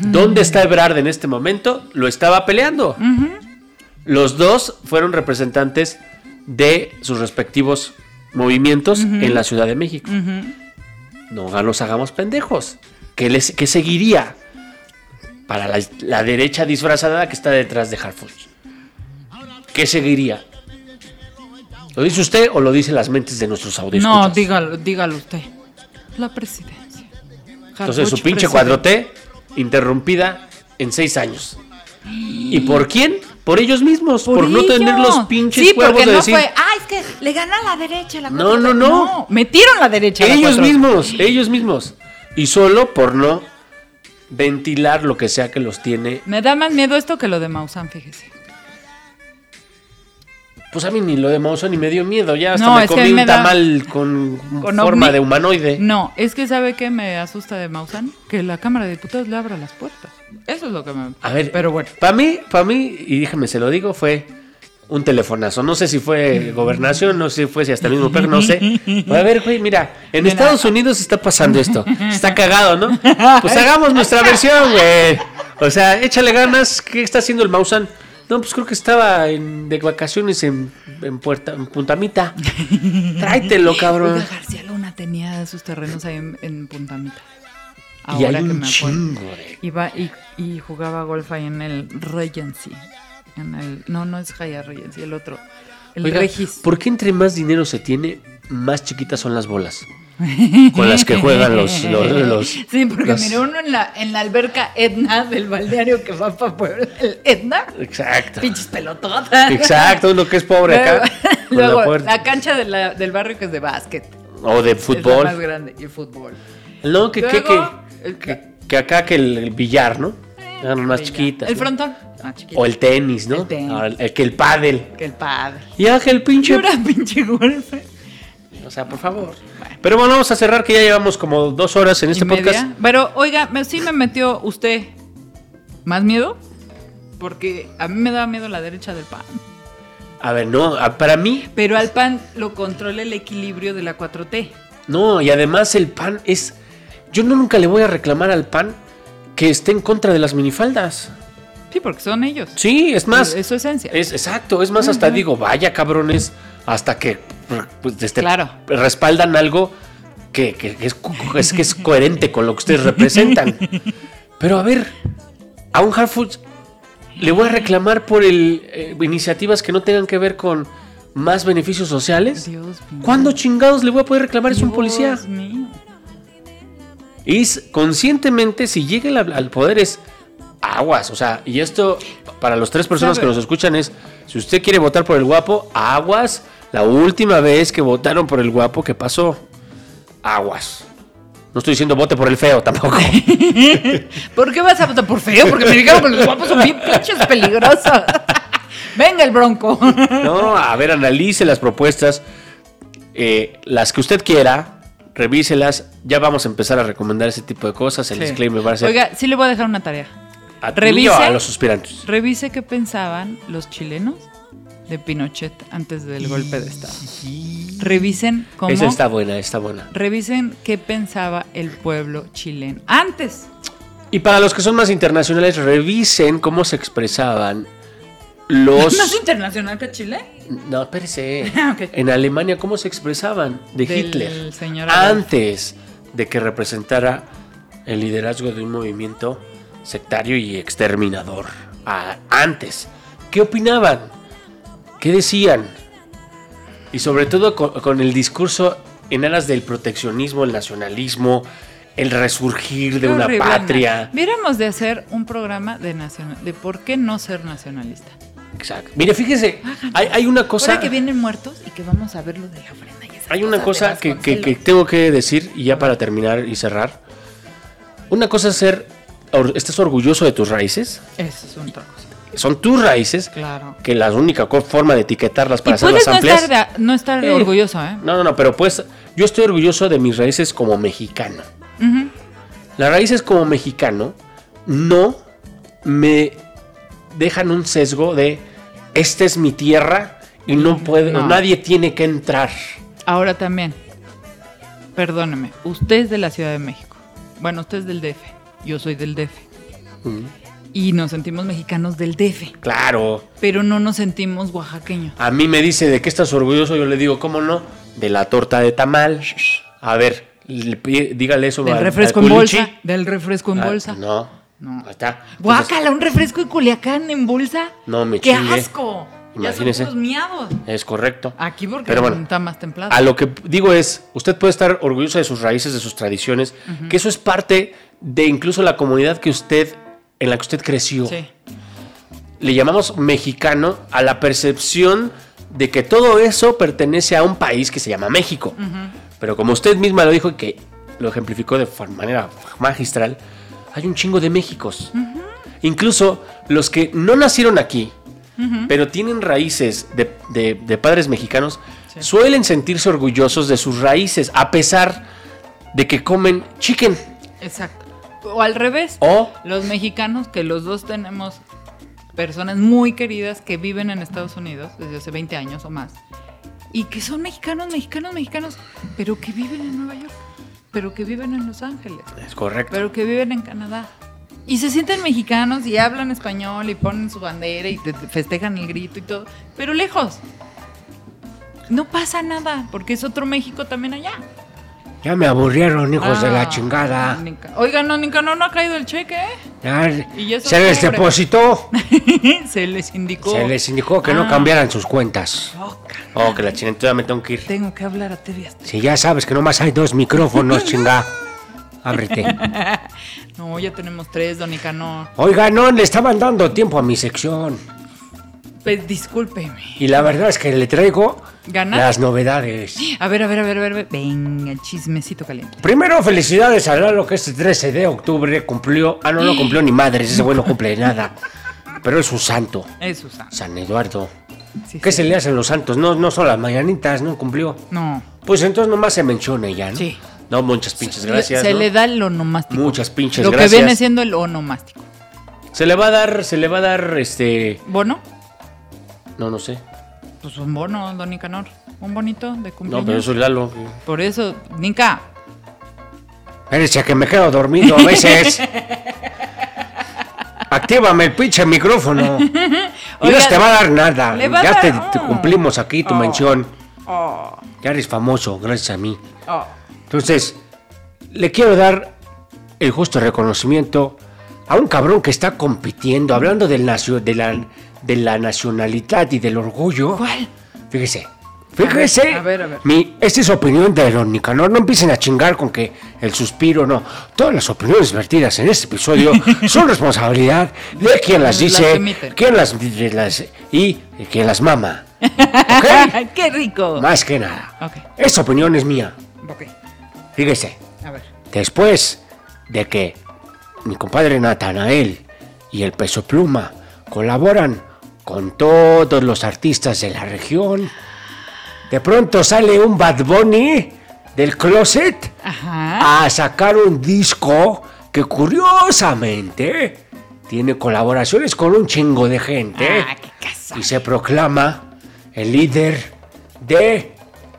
¿Dónde está Ebrard en este momento? Lo estaba peleando. Los dos fueron representantes de sus respectivos movimientos en la Ciudad de México. No nos hagamos pendejos. ¿Qué, les, qué seguiría para la, la derecha disfrazada que está detrás de Harfuch? ¿Qué seguiría? ¿Lo dice usted o lo dicen las mentes de nuestros audios? No, dígalo, dígalo usted. La presidencia. Entonces su pinche presidente. 4T interrumpida en seis años. ¿Y por quién? Por ellos mismos, por, no tener los pinches sí, huevos porque de no decir. fue, ah, es que le ganó a la derecha la No, 4T". no, no. metieron la derecha la ellos 4T. mismos, ellos mismos. Y solo por no ventilar lo que sea que los tiene. Me da más miedo esto que lo de Maussan, fíjese. Pues a mí ni lo de Maussan ni me dio miedo. Ya hasta No, me que comí me un da- tamal con, ¿Con forma ovni? de humanoide. No, es que ¿sabe qué me asusta de Maussan? Que la Cámara de Diputados le abra las puertas. Eso es lo que me... A ver, Pero bueno. Para mí, para mí, y déjame se lo digo, fue un telefonazo. No sé si fue gobernación, no sé si fue si hasta el mismo perro, no sé. A ver, güey, mira, en Mira. Estados Unidos está pasando esto. Está cagado, ¿no? Pues hagamos nuestra versión, güey. O sea, échale ganas. ¿Qué está haciendo el Mausan? No, pues creo que estaba en- de vacaciones en, en, Puerta, en Puntamita. Tráetelo, cabrón. Oiga, García Luna tenía sus terrenos ahí en, en Puntamita. Y hay Ahora que un me chingo. Iba y, y jugaba golf ahí en el Regency. En el, no, no es Hyatt Regency, el otro. El Oiga, Regis. ¿por qué entre más dinero se tiene, más chiquitas son las bolas? Con las que juegan los... los, los- sí, porque los- mire, uno en la, en la alberca Edna del balneario que va para Puebla. El Edna. Exacto. Pinches pelototas. Exacto, uno que es pobre acá. la Luego, la cancha de la- del barrio que es de básquet. O de Es la más fútbol. grande. Y fútbol. No, que, que, que, Luego, el- que, que acá que el, el billar, ¿no? Eran más chiquitas. El ¿no? frontón. Ah. O el tenis, ¿no? El tenis. Ah, el- que el pádel. Que el padre. Y pinche. Llora, pinche golf. O sea, por favor. Pero bueno, vamos a cerrar que ya llevamos como dos horas en este ¿Y media? podcast. Pero, oiga, me- sí me metió usted más miedo. Porque a mí me daba miedo la derecha del pan. A ver, no, para mí, Pero al pan lo controla el equilibrio de la 4T. no. Y además el pan es. Yo no nunca le voy a reclamar al pan que esté en contra de las minifaldas. Sí, porque son ellos. Sí, es más. Es su esencia. Es exacto, es más, hasta digo, vaya cabrones, hasta que pues, este, Claro. respaldan algo que, que- que es, es que es coherente con lo que ustedes representan. Pero a ver, a un Hard Foods le voy a reclamar por el, eh, iniciativas que no tengan que ver con más beneficios sociales. Dios mío. ¿Cuándo chingados le voy a poder reclamar? Es un policía. Mío. Y es- conscientemente, si llega al, al poder, es aguas. O sea, y esto para las tres personas ¿Sabe? que nos escuchan es: si usted quiere votar por el guapo, aguas. La última vez que votaron por el guapo, ¿qué pasó? Aguas. No estoy diciendo vote por el feo tampoco. ¿Por qué vas a votar por feo? Porque me dijeron que los guapos son bien pinches peligrosos. Venga el bronco. No, a ver, analice las propuestas. eh, las que usted quiera, revíselas. Ya vamos a empezar a recomendar ese tipo de cosas. El Sí. disclaimer va a ser Oiga, sí le voy a dejar una tarea. A revise. a los suspirantes. Revise qué pensaban los chilenos de Pinochet antes del golpe de Estado. Revisen cómo. Esa está buena, está buena. Revisen qué pensaba el pueblo chileno antes. Y para los que son más internacionales, revisen cómo se expresaban los... ¿Más internacional que Chile? No, espérese. En Alemania, cómo se expresaban de Del Hitler señor antes de que representara el liderazgo de un movimiento sectario y exterminador. Ah, antes. ¿Qué opinaban? ¿Qué decían? Y sobre todo con, con el discurso en aras del proteccionismo, el nacionalismo, el resurgir de una patria. Viéramos de hacer un programa de nacional, de por qué no ser nacionalista. Exacto. Mire, fíjese, hay, hay una cosa. Ahora que vienen muertos y que vamos a ver lo de la ofrenda y esas Hay una cosa de que, que- que tengo que decir, y ya para terminar y cerrar. Una cosa es ser. Estás orgulloso de tus raíces. Eso es otra cosa. Son tus raíces. Claro. Que la única forma de etiquetarlas para hacerlas no amplias. estar, no estar Eh, orgulloso, ¿eh? No, no, no, pero pues yo estoy orgulloso de mis raíces como mexicano. Ujú. Las raíces como mexicano no me dejan un sesgo de esta es mi tierra y no puede, No. nadie tiene que entrar. Ahora también, perdóneme, usted es de la Ciudad de México. Bueno, usted es del DF, yo soy del DF. Y nos sentimos mexicanos del DF, Claro. pero no nos sentimos oaxaqueños. A mí me dice de qué estás orgulloso, yo le digo, ¿cómo no? De la torta de tamal. A ver, dígale eso Del refresco al en bolsa. Del refresco en Ah, bolsa. no. No. Ahí está. Guácala, un refresco de Culiacán en bolsa. No me ¡Qué asco! Imagínese. Ya son miados. Es correcto. Aquí porque Pero bueno, está más templado. A lo que digo es, usted puede estar orgulloso de sus raíces, de sus tradiciones, que eso es parte de incluso la comunidad que usted, en la que usted creció. Sí. Le llamamos mexicano a la percepción de que todo eso pertenece a un país que se llama México. Pero como usted misma lo dijo y que lo ejemplificó de manera magistral, hay un chingo de Méxicos. Incluso los que no nacieron aquí, pero tienen raíces de, de- de padres mexicanos, Sí. suelen sentirse orgullosos de sus raíces, a pesar de que comen chicken. Exacto. O al revés. O Los mexicanos, que los dos tenemos personas muy queridas que viven en Estados Unidos desde hace 20 años o más. Y que son mexicanos, mexicanos, mexicanos, pero que viven en Nueva York, pero que viven en Los Ángeles, es correcto. pero que viven en Canadá. Y se sienten mexicanos y hablan español y ponen su bandera y te- te festejan el grito y todo. Pero lejos. No pasa nada, porque es otro México también allá. Ya me aburrieron, hijos de Ah, la chingada. Nica- Oigan, no, Nicanor no ha caído el cheque, ¿eh? Ya, Y se les depositó. Se les indicó. Se les indicó que no Ah. cambiaran sus cuentas. Oh. Oh, que la chingada me tengo que ir. Tengo que hablar a TV. Si ya sabes que nomás hay dos micrófonos, chinga. Ábrete. No, ya tenemos tres, don Nicanor. Oiga, no, le estaban dando tiempo a mi sección. Pues discúlpeme. Y la verdad es que le traigo Las novedades. A ver, a ver, a ver, a ver. Venga, el chismecito caliente. Primero, felicidades a Lalo que este 13 de octubre cumplió. Ah, no, no cumplió ni madres, ese güey no cumple nada. Pero es un santo, Es Susana. San Eduardo. Sí, ¿Qué sí. se le hacen los santos? No, no son las mañanitas, no cumplió. No. Pues entonces nomás se menciona ya, ¿no? Sí. No, muchas pinches gracias. Se ¿no? le da el onomástico. Muchas pinches Lo gracias. que viene siendo el onomástico. Se le va a dar, se le va a dar, este... ¿Bono? No, no sé. Pues un bono, don Nicanor. Un bonito de No, cumpleaños. pero eso es Lalo. Por eso, Nica, Espérese, que me quedo dormido a veces. Actívame el pinche micrófono. Y no Oiga, se te va a dar nada. le va a Ya dar- te, te oh. cumplimos aquí tu Oh. mención. Oh, Ya eres famoso, gracias a mí. oh. Entonces, le quiero dar el justo reconocimiento a un cabrón que está compitiendo, hablando del nacio- de, la, de la nacionalidad y del orgullo. ¿Cuál? Fíjese. Fíjese. A ver, a ver. Mi, esta es opinión de Don Nicanor. No empiecen a chingar con que el suspiro, no. Todas las opiniones vertidas en este episodio son responsabilidad de quien las Las dice, emiten. quien las, las y quien las mama. ¿Ok? ¡Qué rico! Más que nada. Ok. Esta opinión es mía. Ok, Fíjese. a ver. Después de que mi compadre Natanael y el Peso Pluma colaboran con todos los artistas de la región, de pronto sale un Bad Bunny del closet Ajá. a sacar un disco que curiosamente tiene colaboraciones con un chingo de gente Ah, qué y se proclama el líder de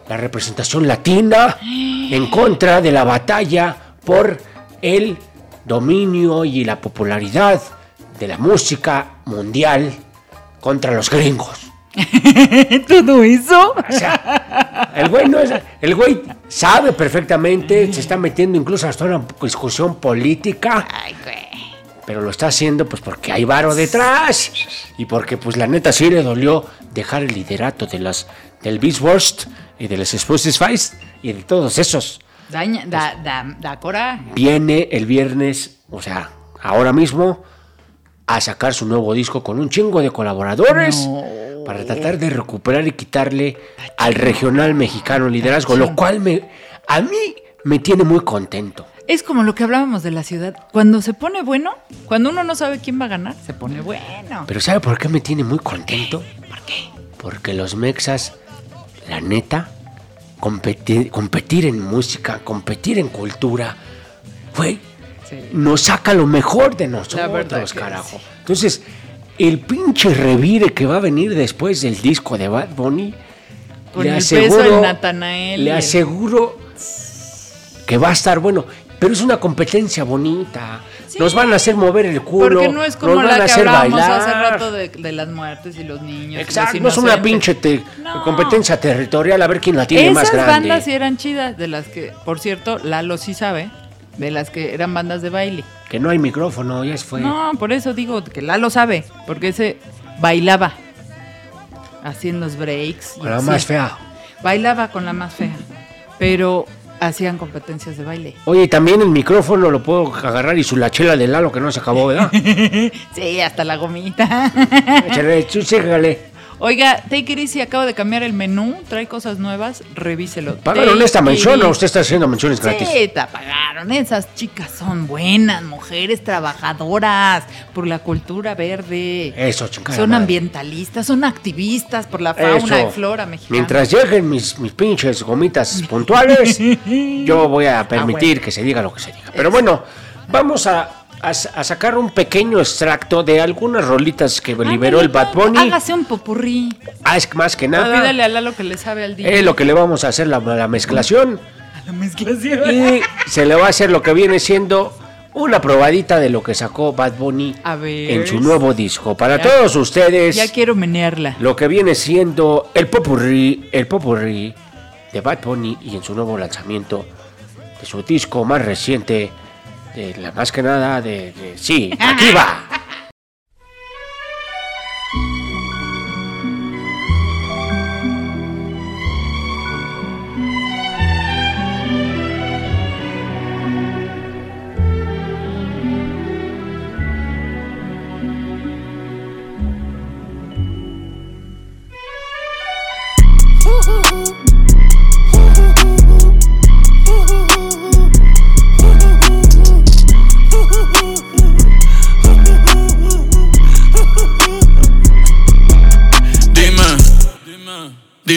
la representación latina en contra de la batalla por el dominio y la popularidad de la música mundial contra los gringos. ¿Todo eso? O sea, el güey no es, el güey sabe perfectamente, se está metiendo incluso hasta una discusión política, Ay, güey. pero lo está haciendo pues porque hay varo detrás y porque pues la neta sí le dolió dejar el liderato de las del Beast Worst y de los Spotify y de todos esos. Daña, da, da, da coraje. Viene el viernes, o sea, ahora mismo a sacar su nuevo disco con un chingo de colaboradores para tratar de recuperar y quitarle al regional mexicano liderazgo, lo cual me a mí me tiene muy contento. Es como lo que hablábamos de la ciudad. Cuando se pone bueno, cuando uno no sabe quién va a ganar, se pone bueno. Pero ¿sabe por qué me tiene muy contento? ¿Por qué? Porque los mexas, la neta, competir, competir en música, competir en cultura, güey, Sí. nos saca lo mejor de nosotros, carajo. Entonces, el pinche revire que va a venir después del disco de Bad Bunny, Con le el aseguro, peso Natanael. le aseguro que va a estar bueno. Pero es una competencia bonita. Sí. Nos van a hacer mover el culo. Porque no es como nos van a la que hablábamos bailar. hace rato de, de las muertes y los niños. y los Exacto, no es una pinche te- No. competencia territorial a ver quién la tiene más Esas grande. bandas sí eran chidas, de las que, por cierto, Lalo sí sabe, de las que eran bandas de baile. Que no hay micrófono, ya se fue. No, por eso digo que Lalo sabe, porque ese bailaba haciendo los breaks. Con la así. más fea. Bailaba con la más fea, pero hacían competencias de baile. Oye, también el micrófono lo puedo agarrar y su la chela de Lalo que no se acabó, ¿verdad? Sí, hasta la gomita. Échale. Oiga, Take It Easy acaba de cambiar el menú, trae cosas nuevas, revíselo. ¿Pagaron esta mención o usted está haciendo menciones gratis? Sí, te pagaron. Esas chicas son buenas, mujeres trabajadoras por la cultura verde. Eso, chingada Son madre. ambientalistas, son activistas por la fauna Eso. y flora mexicana. Mientras lleguen mis, mis pinches gomitas puntuales, yo voy a permitir Ah, bueno. que se diga lo que se diga. Pero bueno, vamos a, a- a sacar un pequeño extracto de algunas rolitas que liberó el Bad Bunny. Hágase un popurrí. Ah, es más que nada, Pídale a Lalo que le sabe al día. es lo que le vamos a hacer la, la mezclación. A la mezclación. Y se le va a hacer lo que viene siendo una probadita de lo que sacó Bad Bunny A ver. en su nuevo disco. Para Ya- todos ustedes, Ya quiero menearla. lo que viene siendo el popurrí, el popurrí de Bad Bunny y en su nuevo lanzamiento de su disco más reciente, de la más que nada de, de- sí, aquí va.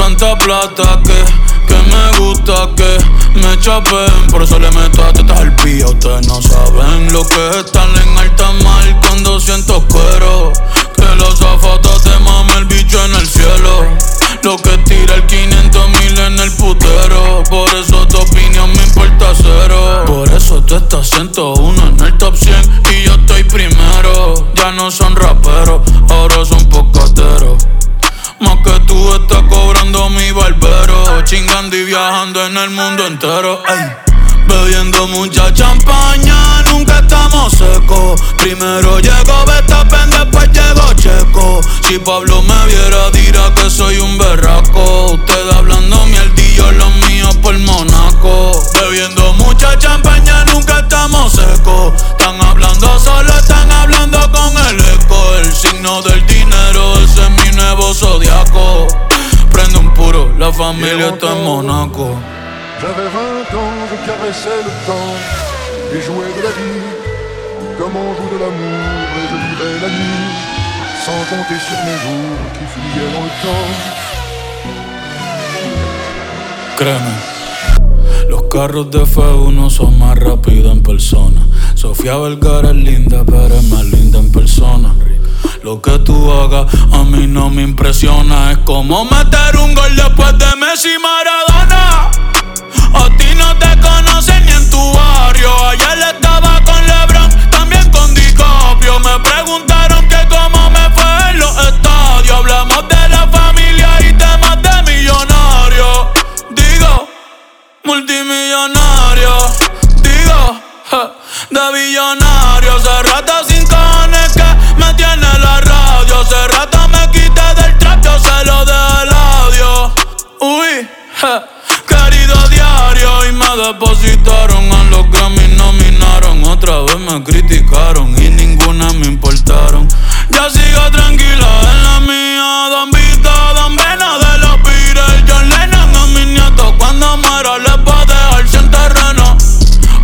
Tanta plata que, que me gusta que me chapen. Por eso le meto a tetas al pía. Ustedes no saben lo que es estar en alta mar cuando siento cuero. Que los zapatos te mame el bicho en el cielo. Lo que tira el 500 mil en el putero. Por eso tu opinión me importa cero. Por eso tú estás 101 en el top 100 y yo estoy primero. Ya no son raperos, ahora son pocateros. Más que tú estás cobrando mi barbero. Chingando y viajando en el mundo entero. Ey. Bebiendo mucha champaña, nunca estamos secos. Primero llegó Betapen, después llegó Checo. Si Pablo me viera, dirá que soy un berraco. Usted hablando mierdillo, los míos por Monaco. Bebiendo mucha champaña, nunca estamos secos. Están hablando solo, están hablando con. El signo del dinero, ese es mi nuevo zodiaco. Prende un puro, la familia está en Monaco. J'avais 20 ans, je caressais le temps et jouais de la vie comme on joue de l'amour et je vivais la nuit sans compter sur mes jours qui fuyaient dans le temps. Créeme, los carros de F1 son más rápidos en persona. Sofía Vergara es linda, pero es más linda en persona. Lo que tú hagas a mí no me impresiona. Es como meter un gol después de Messi Maradona. A ti no te conocen ni en tu barrio. Ayer estaba con LeBron, también con DiCaprio. Me preguntaron que cómo me fue en los estadios. Hablamos de la familia y temas de millonarios. Digo, multimillonario. Digo, de billonario. Hace rato sin Querido diario. Y me depositaron a los Grammy, nominaron. Otra vez me criticaron y ninguna me importaron. Ya sigo tranquila en la mía. Don Vito, Don Vena de los Beatles. John Lennon a mis nietos. Cuando muera les va a dejar sin terreno.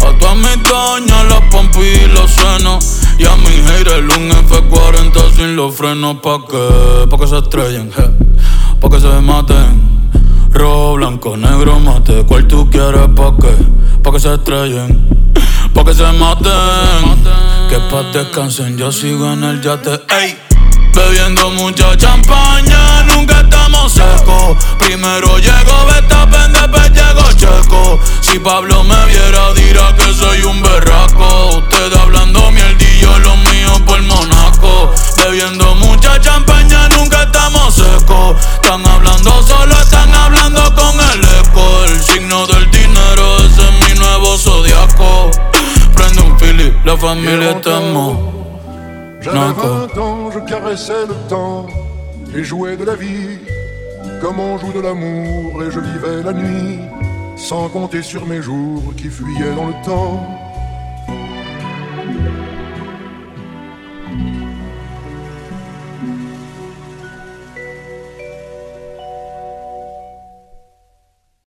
A todas mis doñas, las pompis y los senos. Y a mi haters un F40 sin los frenos. ¿Pa' qué? Pa' que se estrellen, je. Pa' que se maten. Blanco, negro, mate. ¿Cuál tú quieres? ¿Pa' qué? Pa' que se estrellen. Pa' que se maten. Que pa' descansen, yo sigo en el yate. Ey. Bebiendo mucha champaña, nunca estamos secos. Primero llegó Betapen, después llegó Checo. Si Pablo me viera, dirá que soy un berraco. Usted hablando mierdillo, lo mío por Monaco. Bebiendo mucha champaña, nunca estamos secos. Están hablando solo, están hablando con el eco. El signo del dinero, ese es mi nuevo zodiaco. Prende un fili, la familia está J'avais Naco. 20 ans, je caressais le temps et jouais de la vie comme on joue de l'amour et je vivais la nuit sans compter sur mes jours qui fuyaient dans le temps.